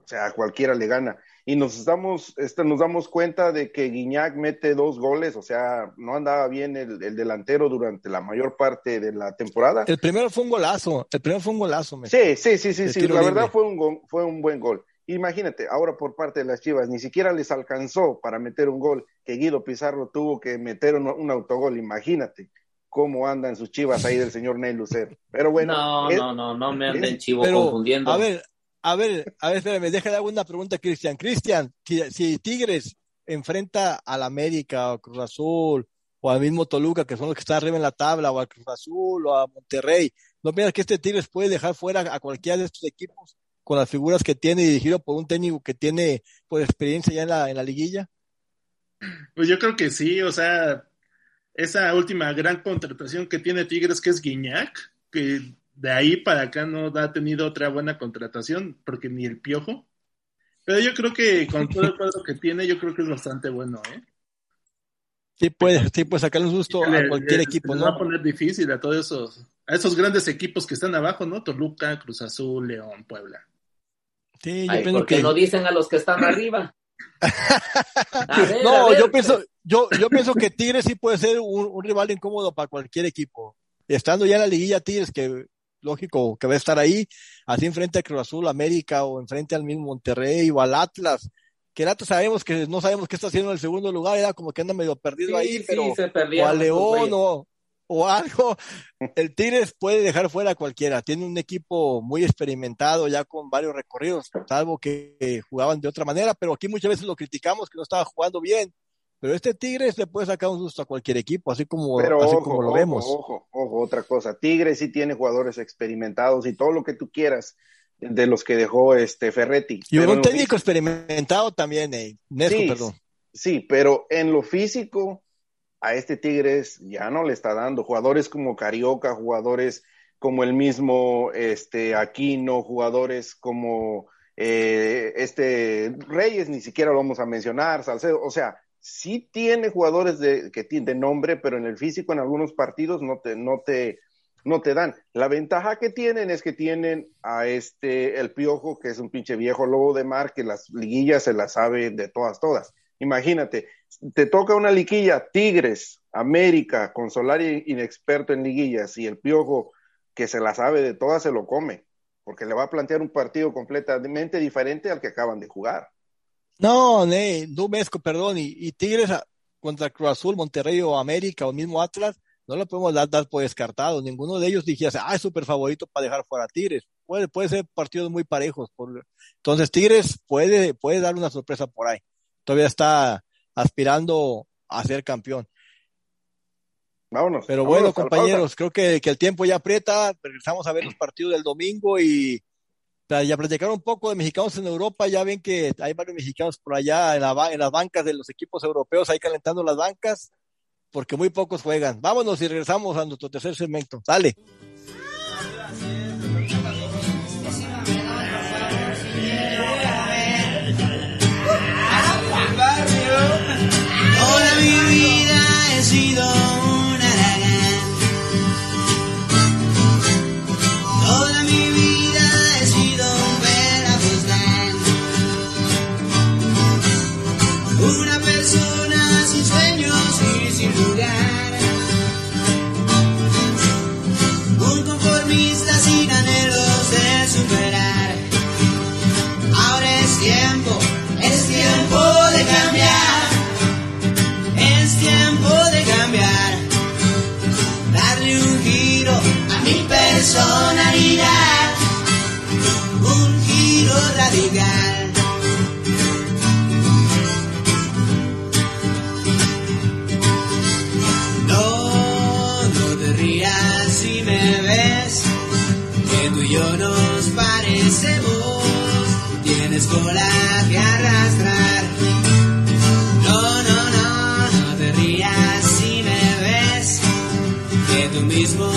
O sea, cualquiera le gana. Y nos estamos, este, nos damos cuenta de que Guiñac mete dos goles, o sea, no andaba bien el, el delantero durante la mayor parte de la temporada. El primero fue un golazo, el primero fue un golazo. me- Sí, sí, sí, sí, sí. La libre. verdad fue un, fue un buen gol. Imagínate, ahora por parte de las Chivas, ni siquiera les alcanzó para meter un gol, que Guido Pizarro tuvo que meter un, un autogol. Imagínate cómo andan sus Chivas ahí del señor Ney Lucero. Pero bueno, no, es- no, no, no me anden chivo Pero, confundiendo. a ver, a ver, a ver, espérame, déjale una pregunta Cristian. Cristian, si, si Tigres enfrenta al América o Cruz Azul o al mismo Toluca, que son los que están arriba en la tabla, o al Cruz Azul o a Monterrey, ¿no piensas que este Tigres puede dejar fuera a cualquiera de estos equipos con las figuras que tiene y dirigido por un técnico que tiene pues experiencia ya en la, en la liguilla? Pues yo creo que sí, o sea, esa última gran contratación que tiene Tigres, que es Guiñac, que de ahí para acá no ha tenido otra buena contratación, porque ni el piojo. Pero yo creo que con todo el cuadro que tiene, yo creo que es bastante bueno, ¿eh? Sí puede, sí puede sacarle un susto a cualquier le- equipo, se les va a ¿no? poner difícil a todos esos, a esos grandes equipos que están abajo, ¿no? Toluca, Cruz Azul, León, Puebla. Sí, yo Ay, pienso ¿por qué que no dicen a los que están arriba? Ver, No, yo pienso, yo, yo pienso que Tigres sí puede ser un, un rival incómodo para cualquier equipo. Estando ya en la liguilla Tigres, que lógico que va a estar ahí, así enfrente a Cruz Azul, América, o enfrente al mismo Monterrey o al Atlas, que el Atlas sabemos que no sabemos qué está haciendo en el segundo lugar, era como que anda medio perdido sí, ahí, sí, pero se o a León o, o algo, el Tigres puede dejar fuera a cualquiera. Tiene un equipo muy experimentado, ya con varios recorridos, salvo que jugaban de otra manera, pero aquí muchas veces lo criticamos que no estaba jugando bien. Pero este Tigres le puede sacar un susto a cualquier equipo, así como, Pero así ojo, como lo ojo, vemos. Ojo, ojo, otra cosa. Tigres sí tiene jugadores experimentados y todo lo que tú quieras de los que dejó este Ferretti. Y un técnico físico- experimentado también, eh. Nesco, Sí, perdón. Sí, pero en lo físico a este Tigres ya no le está dando. Jugadores como Carioca, jugadores como el mismo este Aquino, jugadores como eh, este Reyes, ni siquiera lo vamos a mencionar, Salcedo, o sea, sí tiene jugadores de, que tiene de nombre, pero en el físico en algunos partidos no te, no te, no te dan. La ventaja que tienen es que tienen a este, el Piojo, que es un pinche viejo lobo de mar, que las liguillas se las sabe de todas, todas. Imagínate, te toca una liguilla, Tigres, América, con Solari inexperto en liguillas y el Piojo, que se la sabe de todas, se lo come, porque le va a plantear un partido completamente diferente al que acaban de jugar. No, ne, Dumesco, perdón, y, Tigres a- contra Cruz Azul, Monterrey o América o mismo Atlas, no lo podemos dar, dar por descartado. Ninguno de ellos dijese, ah, es súper favorito para dejar fuera a Tigres. Puede, puede ser partidos muy parejos. por- Entonces Tigres puede, puede dar una sorpresa por ahí. Todavía está aspirando a ser campeón. Vámonos. Pero vámonos bueno, compañeros, creo que, que el tiempo ya aprieta. Regresamos a ver los partidos del domingo y ya platicar un poco de mexicanos en Europa. Ya ven que hay varios mexicanos por allá en, la en las bancas de los equipos europeos, ahí calentando las bancas, porque muy pocos juegan. Vámonos y regresamos a nuestro tercer segmento. Dale. Vida personalidad, un giro radical. No, no te rías si me ves, que tú y yo nos parecemos, tienes cola que arrastrar. No, no, no, no te rías si me ves, que tú mismo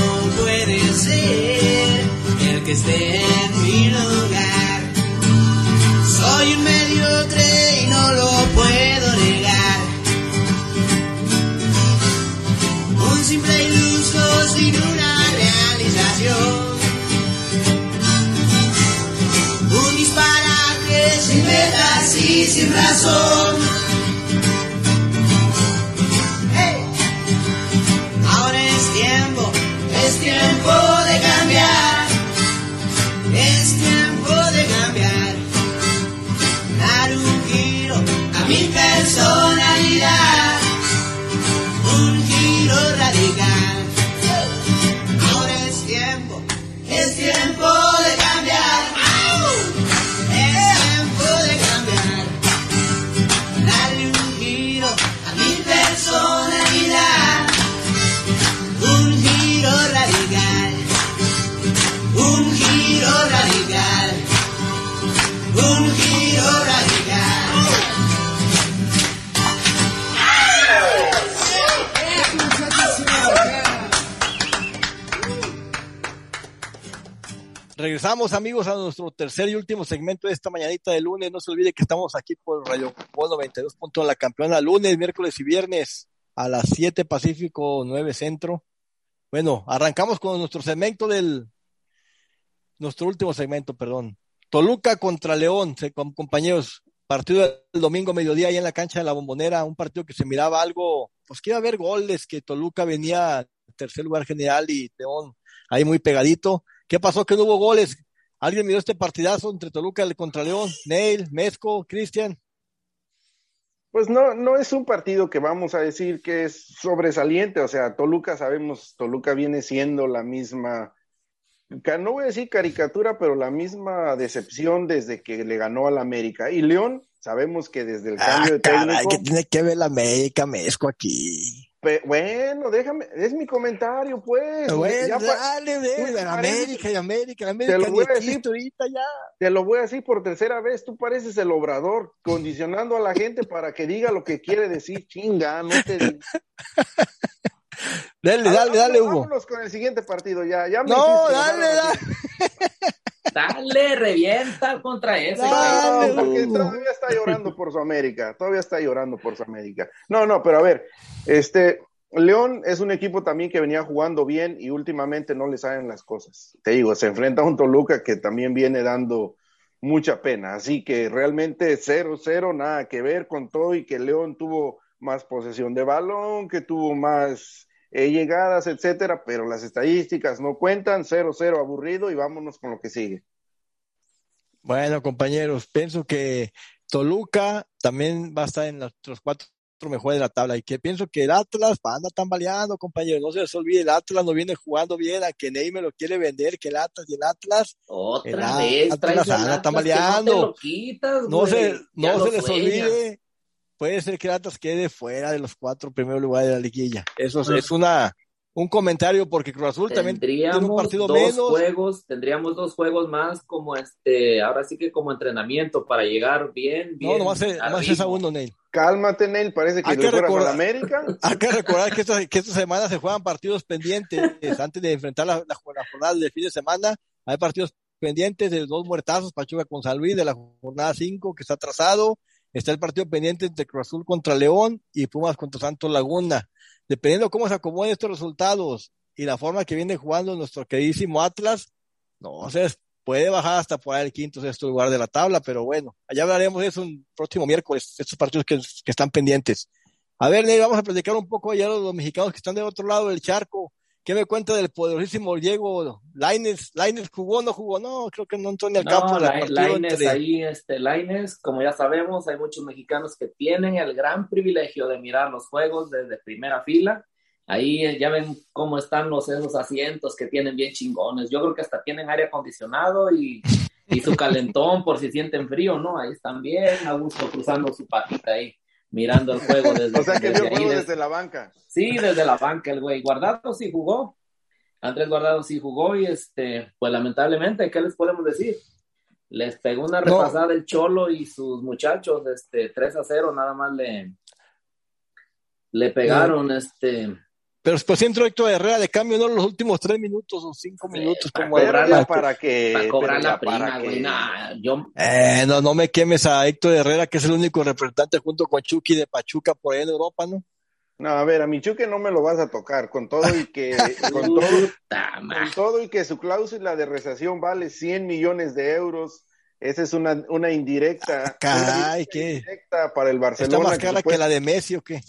el que esté en mi lugar. Soy un mediocre y no lo puedo negar. Un simple iluso sin una realización. Un disparate metas y sin razón. Regresamos amigos a nuestro tercer y último segmento de esta mañanita de lunes. No se olvide que estamos aquí por Radio Fútbol 92. La campeona lunes, miércoles y viernes a las 7 Pacífico, 9 Centro. Bueno, arrancamos con nuestro segmento del, nuestro último segmento, perdón. Toluca contra León, compañeros. Partido del domingo mediodía ahí en la cancha de la Bombonera, un partido que se miraba algo, pues que iba a haber goles, que Toluca venía en tercer lugar general y León ahí muy pegadito. ¿Qué pasó? Que no hubo goles. ¿Alguien miró este partidazo entre Toluca y contra León? Neil, Mezco, Cristian. Pues no, no es un partido que vamos a decir que es sobresaliente, o sea, Toluca sabemos, Toluca viene siendo la misma, no voy a decir caricatura, pero la misma decepción desde que le ganó al América. Y León, sabemos que desde el cambio de Ah, caray, técnico, que tiene que ver la América, Mezco aquí. Pe- bueno, déjame, es mi comentario, pues. Bueno, Ya dale, de, de América y América, la Te América lo voy a existe decir. ahorita ya. Te lo voy a decir por tercera vez, tú pareces el obrador, condicionando a la gente para que diga lo que quiere decir, chinga, no te. Dale, dale, dale, Hugo. Vámonos con el siguiente partido, ya, ya me No, hiciste dale, dale. Dale, revienta contra ese. Dale, No, porque Hugo. todavía está llorando por su América, todavía está llorando por su América. No, no, pero a ver, este, León es un equipo también que venía jugando bien y últimamente no le salen las cosas. Te digo, se enfrenta a un Toluca que también viene dando mucha pena, así que realmente 0-0, nada que ver con todo y que León tuvo más posesión de balón, que tuvo más eh, llegadas, etcétera, pero las estadísticas no cuentan, 0-0 aburrido y vámonos con lo que sigue. Bueno, compañeros, pienso que Toluca también va a estar en los, cuatro mejores de la tabla y que pienso que el Atlas anda tambaleando, compañeros. No se les olvide, el Atlas no viene jugando bien, a que Ney me lo quiere vender, que el Atlas y el Atlas Otra El vez, Atlas anda Atlas, tambaleando. no te lo quitas, no güey. se, no les olvide, puede ser que el Atlas quede fuera de los cuatro primeros lugares de la liguilla. Eso es, es una un comentario porque Cruz Azul también tiene un Tendríamos partido dos menos. juegos, tendríamos dos juegos más como este, ahora sí que como entrenamiento para llegar bien, bien. No, nomás, es- a nomás es a uno, Ney. Cálmate, Nel, parece que Hay le que fueras a recordar- América. Hay que recordar que esta, que esta semana se juegan partidos pendientes antes de enfrentar la, la, la jornada de fin de semana. Hay partidos pendientes de dos muertazos, Pachuca con San Luis de la jornada 5 que está atrasado. Está el partido pendiente entre Cruz Azul contra León y Pumas contra Santos Laguna. Dependiendo cómo se acomoden estos resultados y la forma que viene jugando nuestro queridísimo Atlas, no sé, puede bajar hasta por el quinto sexto lugar de la tabla, pero bueno, allá hablaremos de eso el próximo miércoles, estos partidos que, que están pendientes. A ver, Ney, vamos a platicar un poco de los mexicanos que están del otro lado del charco. ¿Qué me cuenta del poderosísimo Diego Laines? ¿Laines jugó o no jugó? No, creo que no al No, campo. en el la, partido Lainez entre- ahí, este, Lainez, como ya sabemos, hay muchos mexicanos que tienen el gran privilegio de mirar los juegos desde primera fila. Ahí eh, ya ven cómo están los esos asientos que tienen bien chingones. Yo creo que hasta tienen aire acondicionado y, y su calentón por si sienten frío, ¿no? Ahí están bien a gusto cruzando su patita ahí, mirando el juego desde, O sea que desde vio ahí, juego desde- desde la banca. Sí, desde la banca el güey. Guardado sí jugó. Andrés Guardado sí jugó y este, pues lamentablemente, ¿qué les podemos decir? Les pegó una No. repasada el Cholo y sus muchachos, este, 3 a 0, nada más le, le pegaron, este, Pero pues entró Héctor Herrera de cambio, no los últimos tres minutos o cinco minutos para como Pero cobrar ya la- para que. para cobrar la prima, para güey. que- Nah, yo, Eh, no, no me quemes a Héctor Herrera, que es el único representante junto con Chucky de Pachuca por ahí en Europa, ¿no? No, a ver, a Michuque no me lo vas a tocar, con todo y que. con todo Con todo y que su cláusula de recesión vale 100 millones de euros, Esa es una, una indirecta. Caray, una ¿qué? indirecta para el ¿Está Barcelona. más cara que después- la de Messi o qué?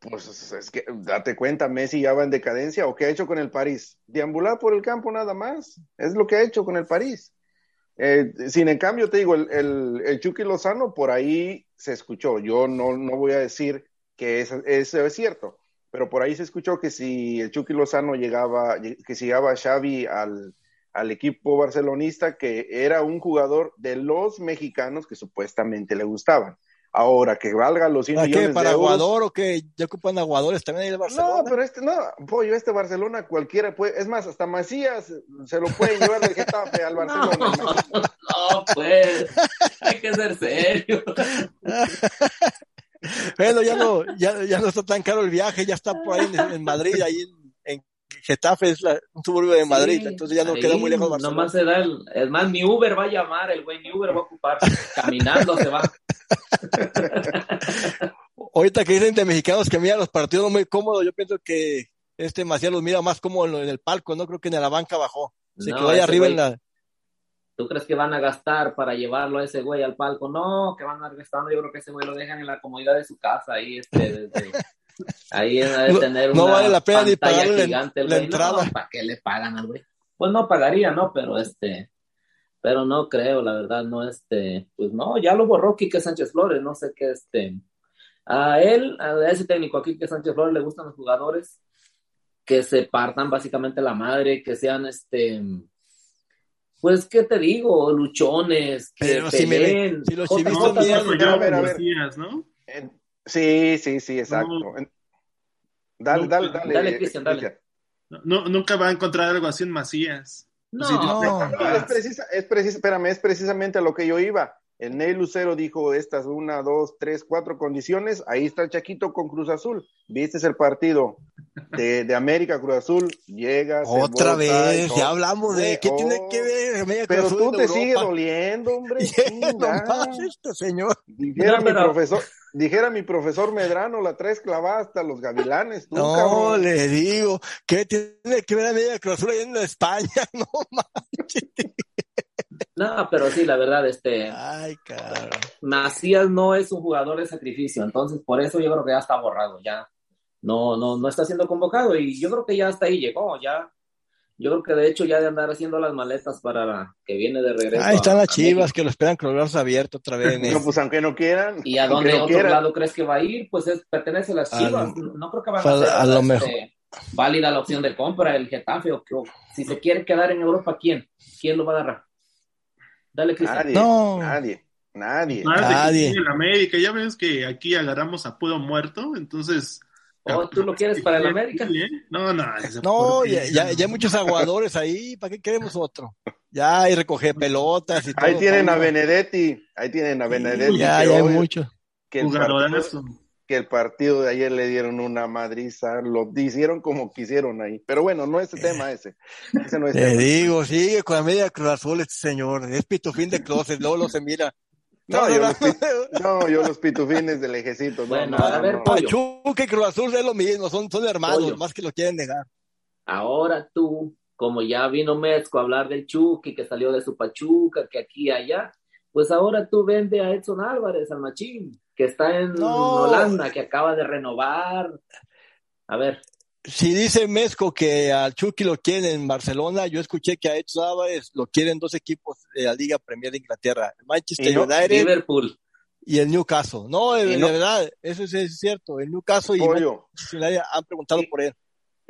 Pues es que date cuenta, Messi ya va en decadencia. ¿O qué ha hecho con el París? Deambular por el campo nada más. Es lo que ha hecho con el París. Eh, sin en cambio, te digo, el, el, Chucky Lozano por ahí se escuchó. Yo no, no voy a decir que eso, es cierto, pero por ahí se escuchó que si el Chucky Lozano llegaba, que llegaba Xavi al, al equipo barcelonista, que era un jugador de los mexicanos que supuestamente le gustaban. Ahora, que valga los 100 ¿Para millones qué? ¿Para de euros. Aguador o qué? ¿Ya ocupan aguadores también ahí de Barcelona? No, pero este, no, pollo, este Barcelona cualquiera puede, es más, hasta Macías se lo pueden llevar del Getafe al Barcelona. No, no, pues, hay que ser serio. Bueno, ya no, ya, ya no está tan caro el viaje, ya está por ahí en, en Madrid, ahí en Getafe, es la- un suburbio de Madrid, Sí, entonces ya no ahí queda muy lejos Barcelona. Nomás se da el, es más, ni Uber va a llamar, el güey, ni Uber va a ocupar. Caminando se va. Ahorita que dicen de mexicanos que miran los partidos muy cómodos, yo pienso que este Macías los mira más cómodo en, en el palco, no creo que en la banca bajó. Se No, quedó ahí arriba en güey- la... ¿Tú crees que van a gastar para llevarlo a ese güey al palco? No, que van a estar gastando. Yo creo que ese güey lo dejan en la comodidad de su casa, ahí, este, desde, ahí debe No- tener no una vale la pena ni pagarle la- gigante, el la güey. entrada. No, ¿para qué le pagan al güey? Pues no pagaría, ¿no? Pero este, pero no creo, la verdad, no, este, pues no, ya lo borró Quique Sánchez Flores, no sé qué, este, a él, a ese técnico, a Quique Sánchez Flores, le gustan los jugadores que se partan básicamente la madre, que sean, este, pues, ¿qué te digo? Luchones, que Pero si me- si los chivistas No, días, ¿no? Sí, sí, sí, exacto. No. Dale, No, dale, dale. dale, eh, Cristian, dale. No, nunca va a encontrar algo así en Macías. No. No, no, es, precisa, es, precisa, espérame, es precisamente a lo que yo iba. El Ney Lucero dijo estas una, dos, tres, cuatro condiciones. Ahí está el Chaquito con Cruz Azul. ¿Viste el partido de, de América Cruz Azul? Llega. se Otra vez, ya hablamos de... ¿Qué Oh, tiene que ver? Pero Cruz tú Azul te en sigue Europa? doliendo, hombre. Yeah, este señor. Dijera No, mi pero- profesor, dijera mi profesor Medrano, la traes clavada hasta los gavilanes, tú, No, cabrón. le digo, ¿qué tiene que ver a media Cruz Azul ahí en España? No manches. No, pero sí, la verdad, este, Ay, cabrón. Macías no es un jugador de sacrificio, entonces por eso yo creo que ya está borrado, ya no, no, no está siendo convocado y yo creo que ya hasta ahí llegó, ya. Yo creo que de hecho ya de andar haciendo las maletas para la que viene de regreso. Ahí están a- las a chivas México. que lo esperan con los brazos abiertos otra vez. No, pues aunque no quieran. ¿Y a dónde no otro quieran. lado crees que va a ir? Pues es, pertenece a las Al- chivas. no creo que van a ser a lo este, mejor. válida la opción de compra, el Getafe. O, o si se quiere quedar en Europa, ¿quién? ¿Quién lo va a agarrar? Dale, Cristian. Nadie, No. nadie, nadie. El América, ya ves que aquí agarramos a puro muerto, entonces. ¿O tú lo quieres para el América? Sí, ¿eh? No, no. No, ya, ya, ya hay muchos aguadores ahí, ¿para qué queremos otro? Ya hay recoger pelotas y todo. Ahí tienen a. Benedetti, ahí tienen a Benedetti. Ya, que ya hay muchos. partido, Jugadorazo. Que el partido de ayer le dieron una madriza, lo hicieron como quisieron ahí. Pero bueno, no es el tema ese. Ese no es Te tema. digo, sigue con la media Cruz Azul este señor. Es pitufín de closet, luego lo se mira. No, No, yo no, los, pit- no, yo los pitufines del ejecito. no, Bueno, no, a ver. Pachuca y Cruz Azul es lo mismo, son, son hermanos, Pollo. más que lo quieren negar. Ahora tú, como ya vino Mezco a hablar del Chucky, que salió de su Pachuca, que aquí y allá, pues ahora tú vende a Edson Álvarez, al Machín, que está en No. Holanda, que acaba de renovar. A ver, Si dice Mezco que al Chucky lo quieren en Barcelona, yo escuché que a Edson Álvarez lo quieren dos equipos de la Liga Premier de Inglaterra, el Manchester Y no- United Liverpool. y el Newcastle. No, de, no- de verdad, eso es, es cierto. El Newcastle y Pollo. Manchester United han preguntado Y- por él.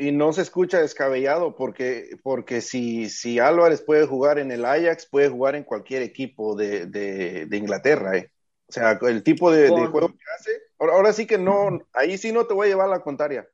Y no se escucha descabellado porque, porque si, si Álvarez puede jugar en el Ajax, puede jugar en cualquier equipo de, de, de Inglaterra. ¿eh? O sea, el tipo de, juego que hace. Ahora, ahora sí que no, ahí sí no te voy a llevar la contraria.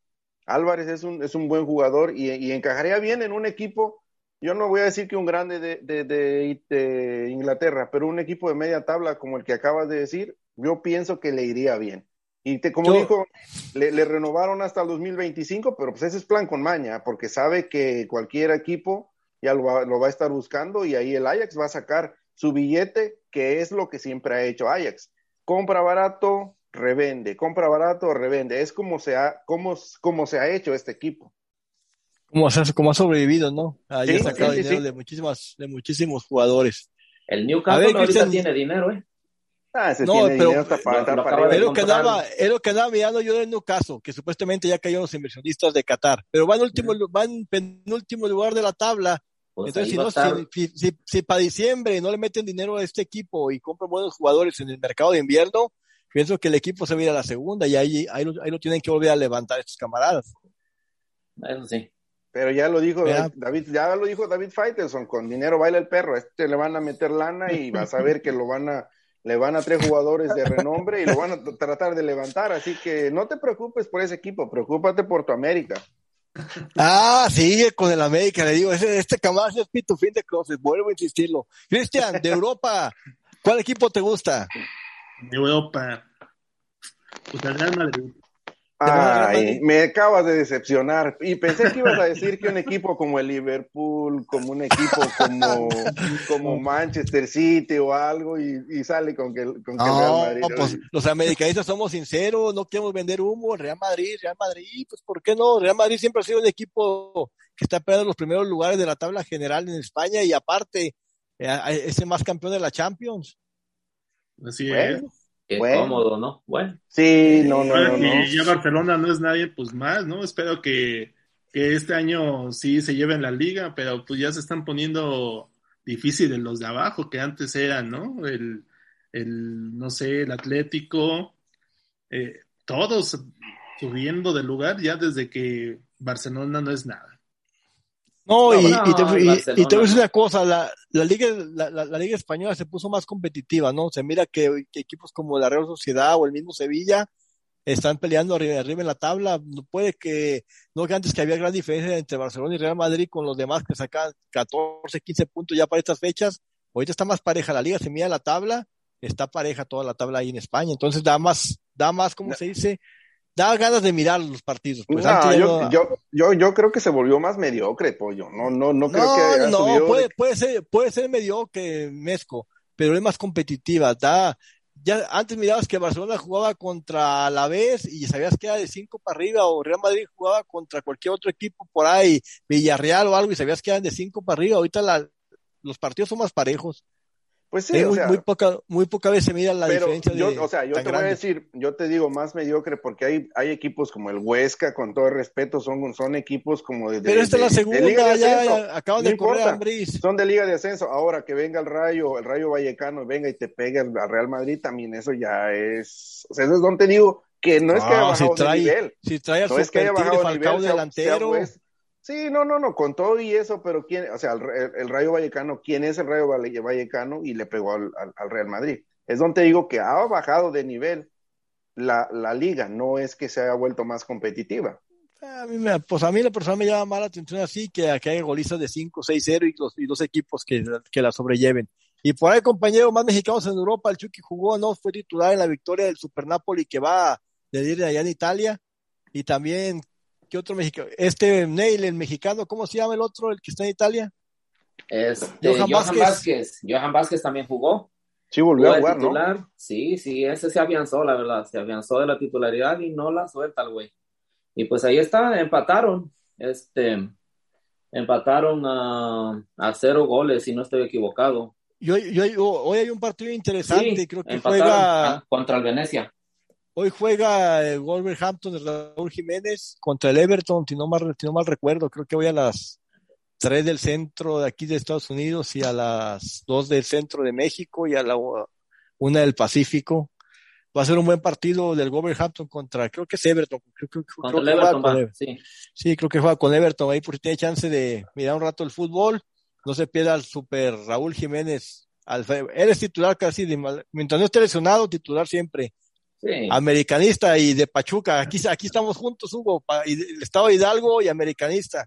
Álvarez es un, es un buen jugador y, y encajaría bien en un equipo. Yo no voy a decir que un grande de, de, de- de Inglaterra, pero un equipo de media tabla como el que acabas de decir, yo pienso que le iría bien. Y te, como Yo- dijo, le, le renovaron hasta el 2025, pero pues ese es plan con maña, porque sabe que cualquier equipo ya lo va, lo va a estar buscando y ahí el Ajax va a sacar su billete, que es lo que siempre ha hecho Ajax. Compra barato, revende, compra barato, revende. Es como se ha, como, como se ha hecho este equipo. Como, ha- como ha sobrevivido, ¿no? Sí, ha sacado sí, sí, dinero sí. de muchísimas, de muchísimos jugadores. El Newcastle ver, ahorita tiene dinero, ¿eh? Ah, ese No, tiene pero- dinero, para, lo- para lo que andaba, es lo que andaba mirando yo en Newcastle, que supuestamente ya cayeron los inversionistas de Qatar, pero va en último, lu- va en penúltimo lugar de la tabla. Pues Entonces, si, no, estar. si, si, si- si para diciembre no le meten dinero a este equipo y compran buenos jugadores en el mercado de invierno, pienso que el equipo se va a ir a la segunda y ahí, ahí, lo, ahí lo tienen que volver a levantar estos camaradas. Eso sí. Pero ya lo dijo. David, ya lo dijo David Faitelson, con dinero baila el perro, a este le van a meter lana y vas a ver que lo van a, le van a tres jugadores de renombre y lo van a tratar de levantar, así que no te preocupes por ese equipo, preocúpate por tu América. Ah, sigue con el América, le digo, ese, este camarada sí es pitufín de closet, vuelvo a insistirlo. Cristian, de Europa, ¿cuál equipo te gusta? De Europa. Pues el Real Madrid. Ay, me acabas de decepcionar y pensé que ibas a decir que un equipo como el Liverpool, como un equipo como, como Manchester City o algo y, y sale con que, con que Real No, Madrid. pues los americanistas somos sinceros, no queremos vender humo, Real Madrid, Real Madrid, pues ¿por qué no? Real Madrid siempre ha sido un equipo que está peleando los primeros lugares de la tabla general en España y aparte eh, es el más campeón de la Champions. Así es. Bueno, Qué Bueno. cómodo, ¿no? Bueno, sí, no, no, Ahora no, que no. ya Barcelona no es nadie, pues más, ¿no? Espero que, que este año sí se lleven la liga, pero pues ya se están poniendo difíciles los de abajo, que antes eran, ¿no? El, el no sé, el Atlético, eh, todos subiendo de lugar ya desde que Barcelona no es nada. No, No, y, no, y te, y- y te voy a decir no. una cosa, la, la liga, la, la- la liga española se puso más competitiva, ¿no? Se mira que, que equipos como la Real Sociedad o el mismo Sevilla están peleando arriba, arriba en la tabla. No puede que, no que antes que había gran diferencia entre Barcelona y Real Madrid con los demás que sacan 14, 15 puntos ya para estas fechas. Ahorita está más pareja la liga, se mira la tabla, está pareja toda la tabla ahí en España. Entonces da más, da más, ¿cómo se dice? Da ganas de mirar los partidos. Pues No, antes yo, no- yo, yo, yo creo que se volvió más mediocre, pollo. No, no, no creo no, que haya no, subido puede, de- puede ser, puede ser mediocre, Mezco, pero es más competitiva. Da, ya antes mirabas que Barcelona jugaba contra la vez y sabías que era de cinco para arriba, o Real Madrid jugaba contra cualquier otro equipo por ahí, Villarreal o algo, y sabías que eran de cinco para arriba. Ahorita la, los partidos son más parejos. Pues sí, o muy, sea, muy poca, muy poca vez se mira la pero diferencia yo, de o sea, yo te voy a grande. decir, yo te digo más mediocre porque hay, hay equipos como el Huesca, con todo el respeto, son, son equipos como de, Pero esta es la de segunda, Liga de ya, Ascenso. ya acaban No de correr. Ambriz. Son de Liga de Ascenso. Ahora que venga el Rayo, el Rayo Vallecano, venga y te pegue al al Real Madrid, también eso ya es. O sea, eso es donde te digo que no es que haya bajado si trae, nivel. si trae al No es que haya bajado de Falcao nivel. delantero. sea Sí, no, no, no, con todo y eso, pero quién, o sea, el, el- el Rayo Vallecano, ¿quién es el Rayo Valle- Vallecano? Y le pegó al, al- al Real Madrid. Es donde digo que ha bajado de nivel la, liga, no es que se haya vuelto más competitiva. A mí, me, pues a mí la persona me llama más la atención así que, que haya golistas de 5, 6-0 y, los, dos equipos que, que la sobrelleven. Y por ahí, compañeros más mexicanos en Europa, el Chucky jugó, no fue titular en la victoria del Super Napoli que va de ir allá en Italia. Y también, ¿qué otro mexicano? Este Neil, el mexicano, ¿cómo se llama el otro, el que está en Italia? este, Johan Johan, Vázquez. Vázquez. Johan Vázquez también jugó. Sí, volvió Jugó a jugar, ¿no? titular. Sí, sí, ese se afianzó, la verdad. Se afianzó de la titularidad y no la suelta el güey. Y pues ahí está, empataron. Este, empataron a, a cero goles, si no estoy equivocado. Y hoy, y hoy, hoy hay un partido interesante, Sí, creo que empataron juega, ah, contra el Venecia. Hoy juega el Wolverhampton de Raúl Jiménez contra el Everton, si no mal, si no mal recuerdo, creo que voy a las 3 del centro de aquí de Estados Unidos y a las 2 del centro de México y a la una del Pacífico. Va a ser un buen partido del Wolverhampton contra, creo que es Everton. Creo, creo- creo Contra el que juega Everton, con va, Everton. sí. Sí, creo que juega con Everton ahí por si tiene chance de mirar un rato el fútbol. No se pierda al super Raúl Jiménez. Al, él es titular casi, de mientras no esté lesionado, titular siempre. Sí. Americanista y de Pachuca. Aquí, aquí estamos juntos, Hugo. pa- y de- el Estado de Hidalgo y Americanista.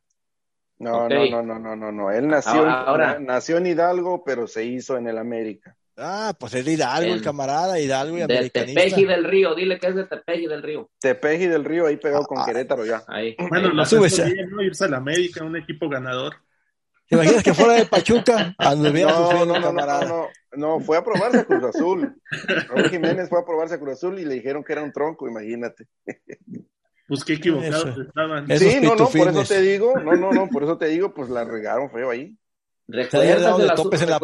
No, Ok. no, no, no, no, no, no. Él nació, Ahora- ahora- na- nació en Hidalgo, pero se hizo en el América. Ah, pues es de Hidalgo, el camarada, Hidalgo y De Americanista. Tepeji del Río, dile que es de Tepeji del Río. Tepeji del Río, ahí pegado con Ah. Querétaro ya. Ahí. Bueno, ahí lo está. sube, hace sí. bien, ¿no? Irse a la América, un equipo ganador. ¿Te imaginas que fuera de Pachuca? No, no, no, no, camarada. no, no, fue a probarse a Cruz Azul. Raúl Jiménez fue a probarse a Cruz Azul y le dijeron que era un tronco, imagínate. Pues qué equivocados Eso. estaban. Sí, no, no, por eso te digo, no, no, no, por eso te digo, pues la regaron feo ahí. Recuérdase de las, topes en la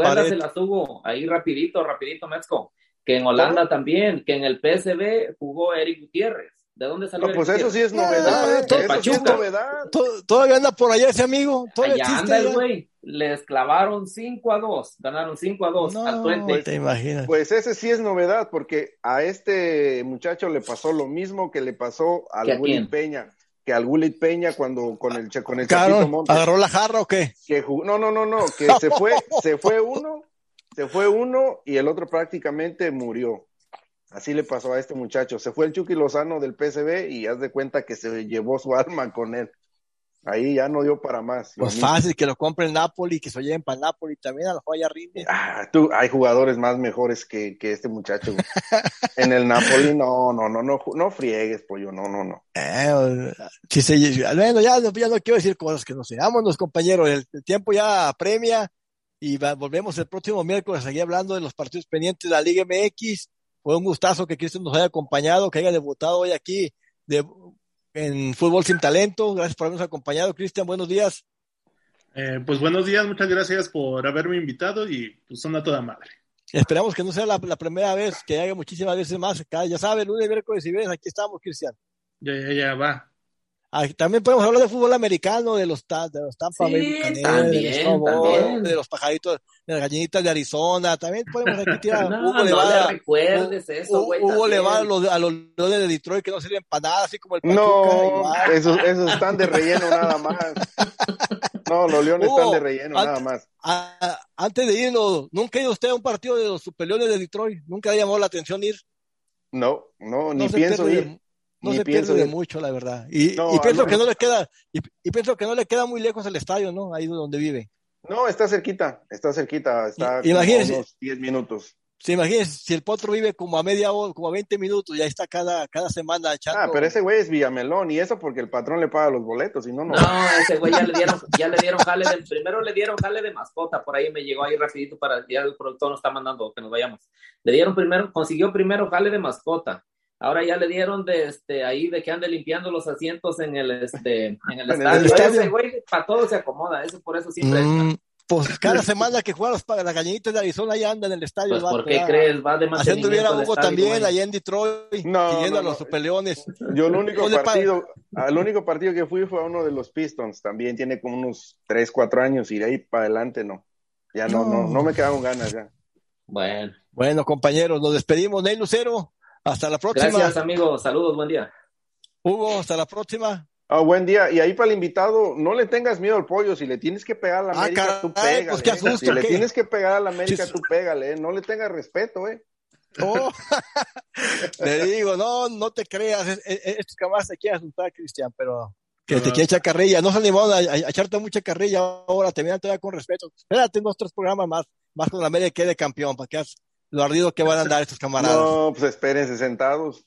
hubo ahí rapidito, rapidito, Metzko. Que en Holanda también, que en el PSV jugó Eric Gutiérrez. ¿De dónde salió No, pues eso sí es novedad, ¿eh? todo Eso sí es novedad. To- Todavía anda por allá ese amigo. Todavía Allá anda el güey. Les clavaron 5 a 2. Ganaron 5 a 2 al No, Twente. te imaginas. Pues ese sí es novedad, porque a este muchacho le pasó lo mismo que le pasó ¿Que a al Willy? Peña, que al Willy Peña cuando con el con el Claro, Chapito Montes, ¿Agarró la jarra o qué? que jugó- no, no, no, no, que se fue, se fue uno, se fue uno y el otro prácticamente murió. Así le pasó a este muchacho. Se fue el Chucky Lozano del PSV y haz de cuenta que se llevó su alma con él. Ahí ya no dio para más. Pues fácil, que lo compre el Napoli, que se lo lleven para Napoli también, a lo mejor rinde. Ah, tú, hay jugadores más mejores que, que este muchacho. en el Napoli, no, no, no, no, no friegues, pollo, no, no, no. Eh, sí se- bueno, ya, no- ya no quiero decir cosas que no sé. Vámonos, compañeros, el, el tiempo ya apremia y va- volvemos el próximo miércoles a seguir hablando de los partidos pendientes de la Liga MX. Fue un gustazo que Cristian nos haya acompañado, que haya debutado hoy aquí de, en Fútbol Sin Talento. Gracias por habernos acompañado, Cristian. Buenos días. Eh, pues buenos días, muchas gracias por haberme invitado y pues son a toda madre. Esperamos que no sea la, la primera vez, que haya muchísimas veces más. Cada- ya sabe, lunes, miércoles y viernes, aquí estamos, Cristian. Ya, ya, ya va. También podemos hablar de fútbol americano, de los, de los Tampa Sí, Bay también, de los de los pajaritos, de las gallinitas de Arizona. También podemos aquí tirar. No, Hugo le no va le a- recuerdes eso, Hugo- güey. Hugo le también. va a los, a los Leones de Detroit que no sirven para nada, así como el Pachuca. No, esos, esos están de relleno nada más. No, los Leones Hugo, están de relleno nada más. Antes de irnos, ¿nunca ha ido usted a un partido de los Super Leones de Detroit? ¿Nunca le llamó la atención ir? No, no, ni No pienso ir. No ni se pierde de mucho, la verdad. Y, No, y pienso que no le queda, y, y pienso que no le queda muy lejos el estadio, ¿no? Ahí donde vive. No, está cerquita, está cerquita, está I- imagínese. como unos 10 minutos. Se imagina si el potro vive como a media hora, como a 20 minutos, ya está cada, cada semana echando. Ah, pero ese güey es Villamelón y eso porque el patrón le paga los boletos y no, no. No, ese güey ya le dieron, ya le dieron jale de, primero le dieron jale de mascota, por ahí me llegó ahí rapidito para, ya el productor nos está mandando que nos vayamos. Le dieron primero, consiguió primero jale de mascota. Ahora ya le dieron de este ahí de que ande limpiando los asientos en el este en el En el estadio. estadio. Ese güey para todo se acomoda, eso por eso siempre Mm, pues cada semana que juega los, las gallinitas de Arizona ya anda en el estadio. pues el ¿por qué ya. crees? Va de Haciendo hubiera al Hugo estadio, también, güey. allá en Detroit, No, siguiendo no, a los no. Superleones. Yo el único No partido, al único partido que fui fue a uno de los Pistons, también tiene como unos 3, 4 años y de ahí para adelante no. Ya no, no, No. no me quedaron ganas ya. Bueno, Bueno, compañeros, nos despedimos. Ney Lucero, hasta la próxima. gracias amigos, saludos, buen día. Hugo, hasta la próxima. Ah, buen día. Y ahí para el invitado, no le tengas miedo al pollo. Si le tienes que pegar a la Ah, América, caray, tú pues, pégale. qué asusto, si le ¿qué? tienes que pegar a la América, tú pégale. ¿eh? No le tengas respeto, ¿eh? Oh, le digo, no, no te creas. es- es- Estos camaradas te quieren asustar, Cristian, pero que te Ah. quiere echar carrilla. No se animaron a, a- a echarte mucha carrilla ahora. Te miran todavía con respeto. Espérate unos tres programas más, más con la América que quede campeón, para que lo ardido que van a andar estos camaradas. No, pues espérense sentados.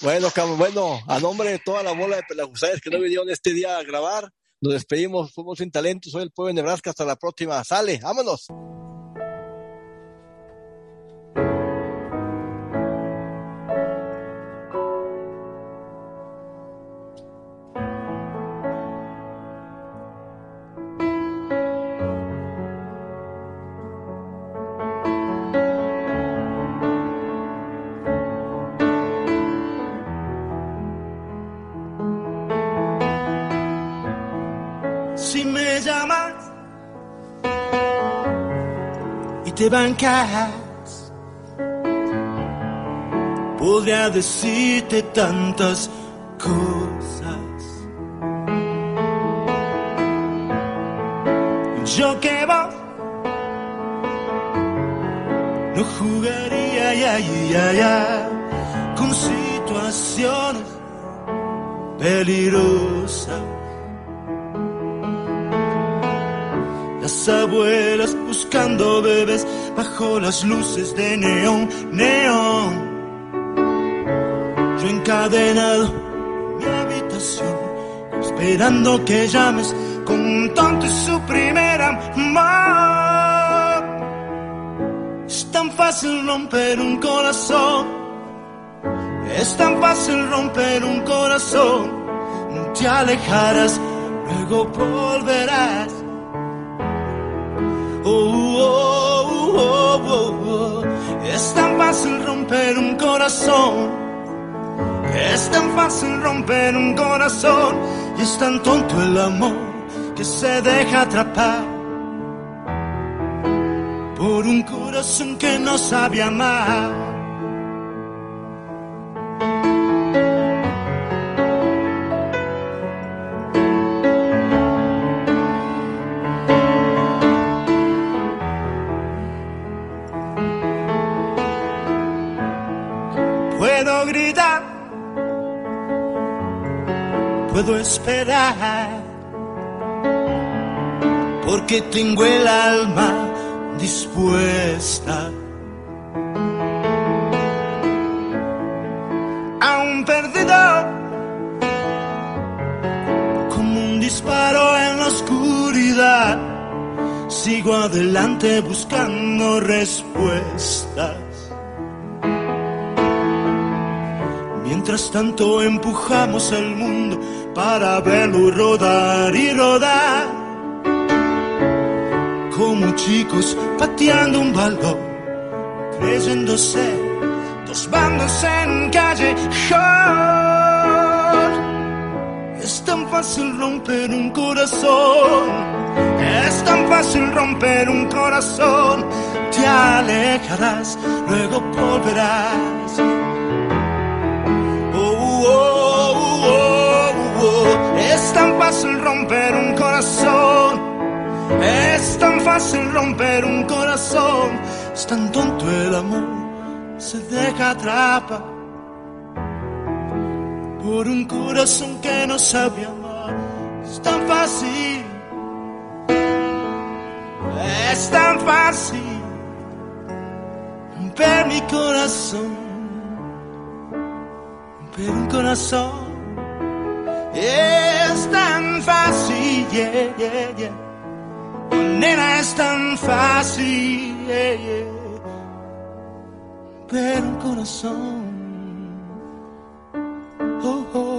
Bueno, bueno, a nombre de toda la bola de pelagusayas que no vinieron este día a grabar, nos despedimos, fuimos sin talento, soy el pueblo de Nebraska, hasta la próxima, sale, vámonos. Te bancas, podría decirte tantas cosas. Yo que vos no jugaría ya, ya, ya, con situaciones peligrosas. Las abuelas buscando bebés bajo las luces de neón, neón. Yo encadenado en mi habitación, esperando que llames con un su primer amor. Es tan fácil romper un corazón, es tan fácil romper un corazón. Te alejarás, luego volverás Oh, oh, oh. Es tan fácil romper un corazón. Es tan fácil romper un corazón. Y es tan tonto el amor que se deja atrapar por un corazón que no sabe amar. Puedo esperar, porque tengo el alma dispuesta. A un perdido, como un disparo en la oscuridad, sigo adelante buscando respuestas. Mientras tanto empujamos el mundo para verlo rodar y rodar. Como chicos pateando un balón, creyéndose dos bandos en calle. Es tan fácil romper un corazón, es tan fácil romper un corazón. Te alejarás, luego volverás. Oh, oh, Es tan fácil romper un corazón. Es tan fácil romper un corazón. Es tan tonto el amor. Se deja atrapar por un corazón que no sabe amar. Es tan fácil. Es tan fácil romper mi corazón romper un corazón es tan fácil, yeah, yeah, yeah. Oh, nena, es tan fácil, yeah, yeah. Pero el corazón, oh, oh.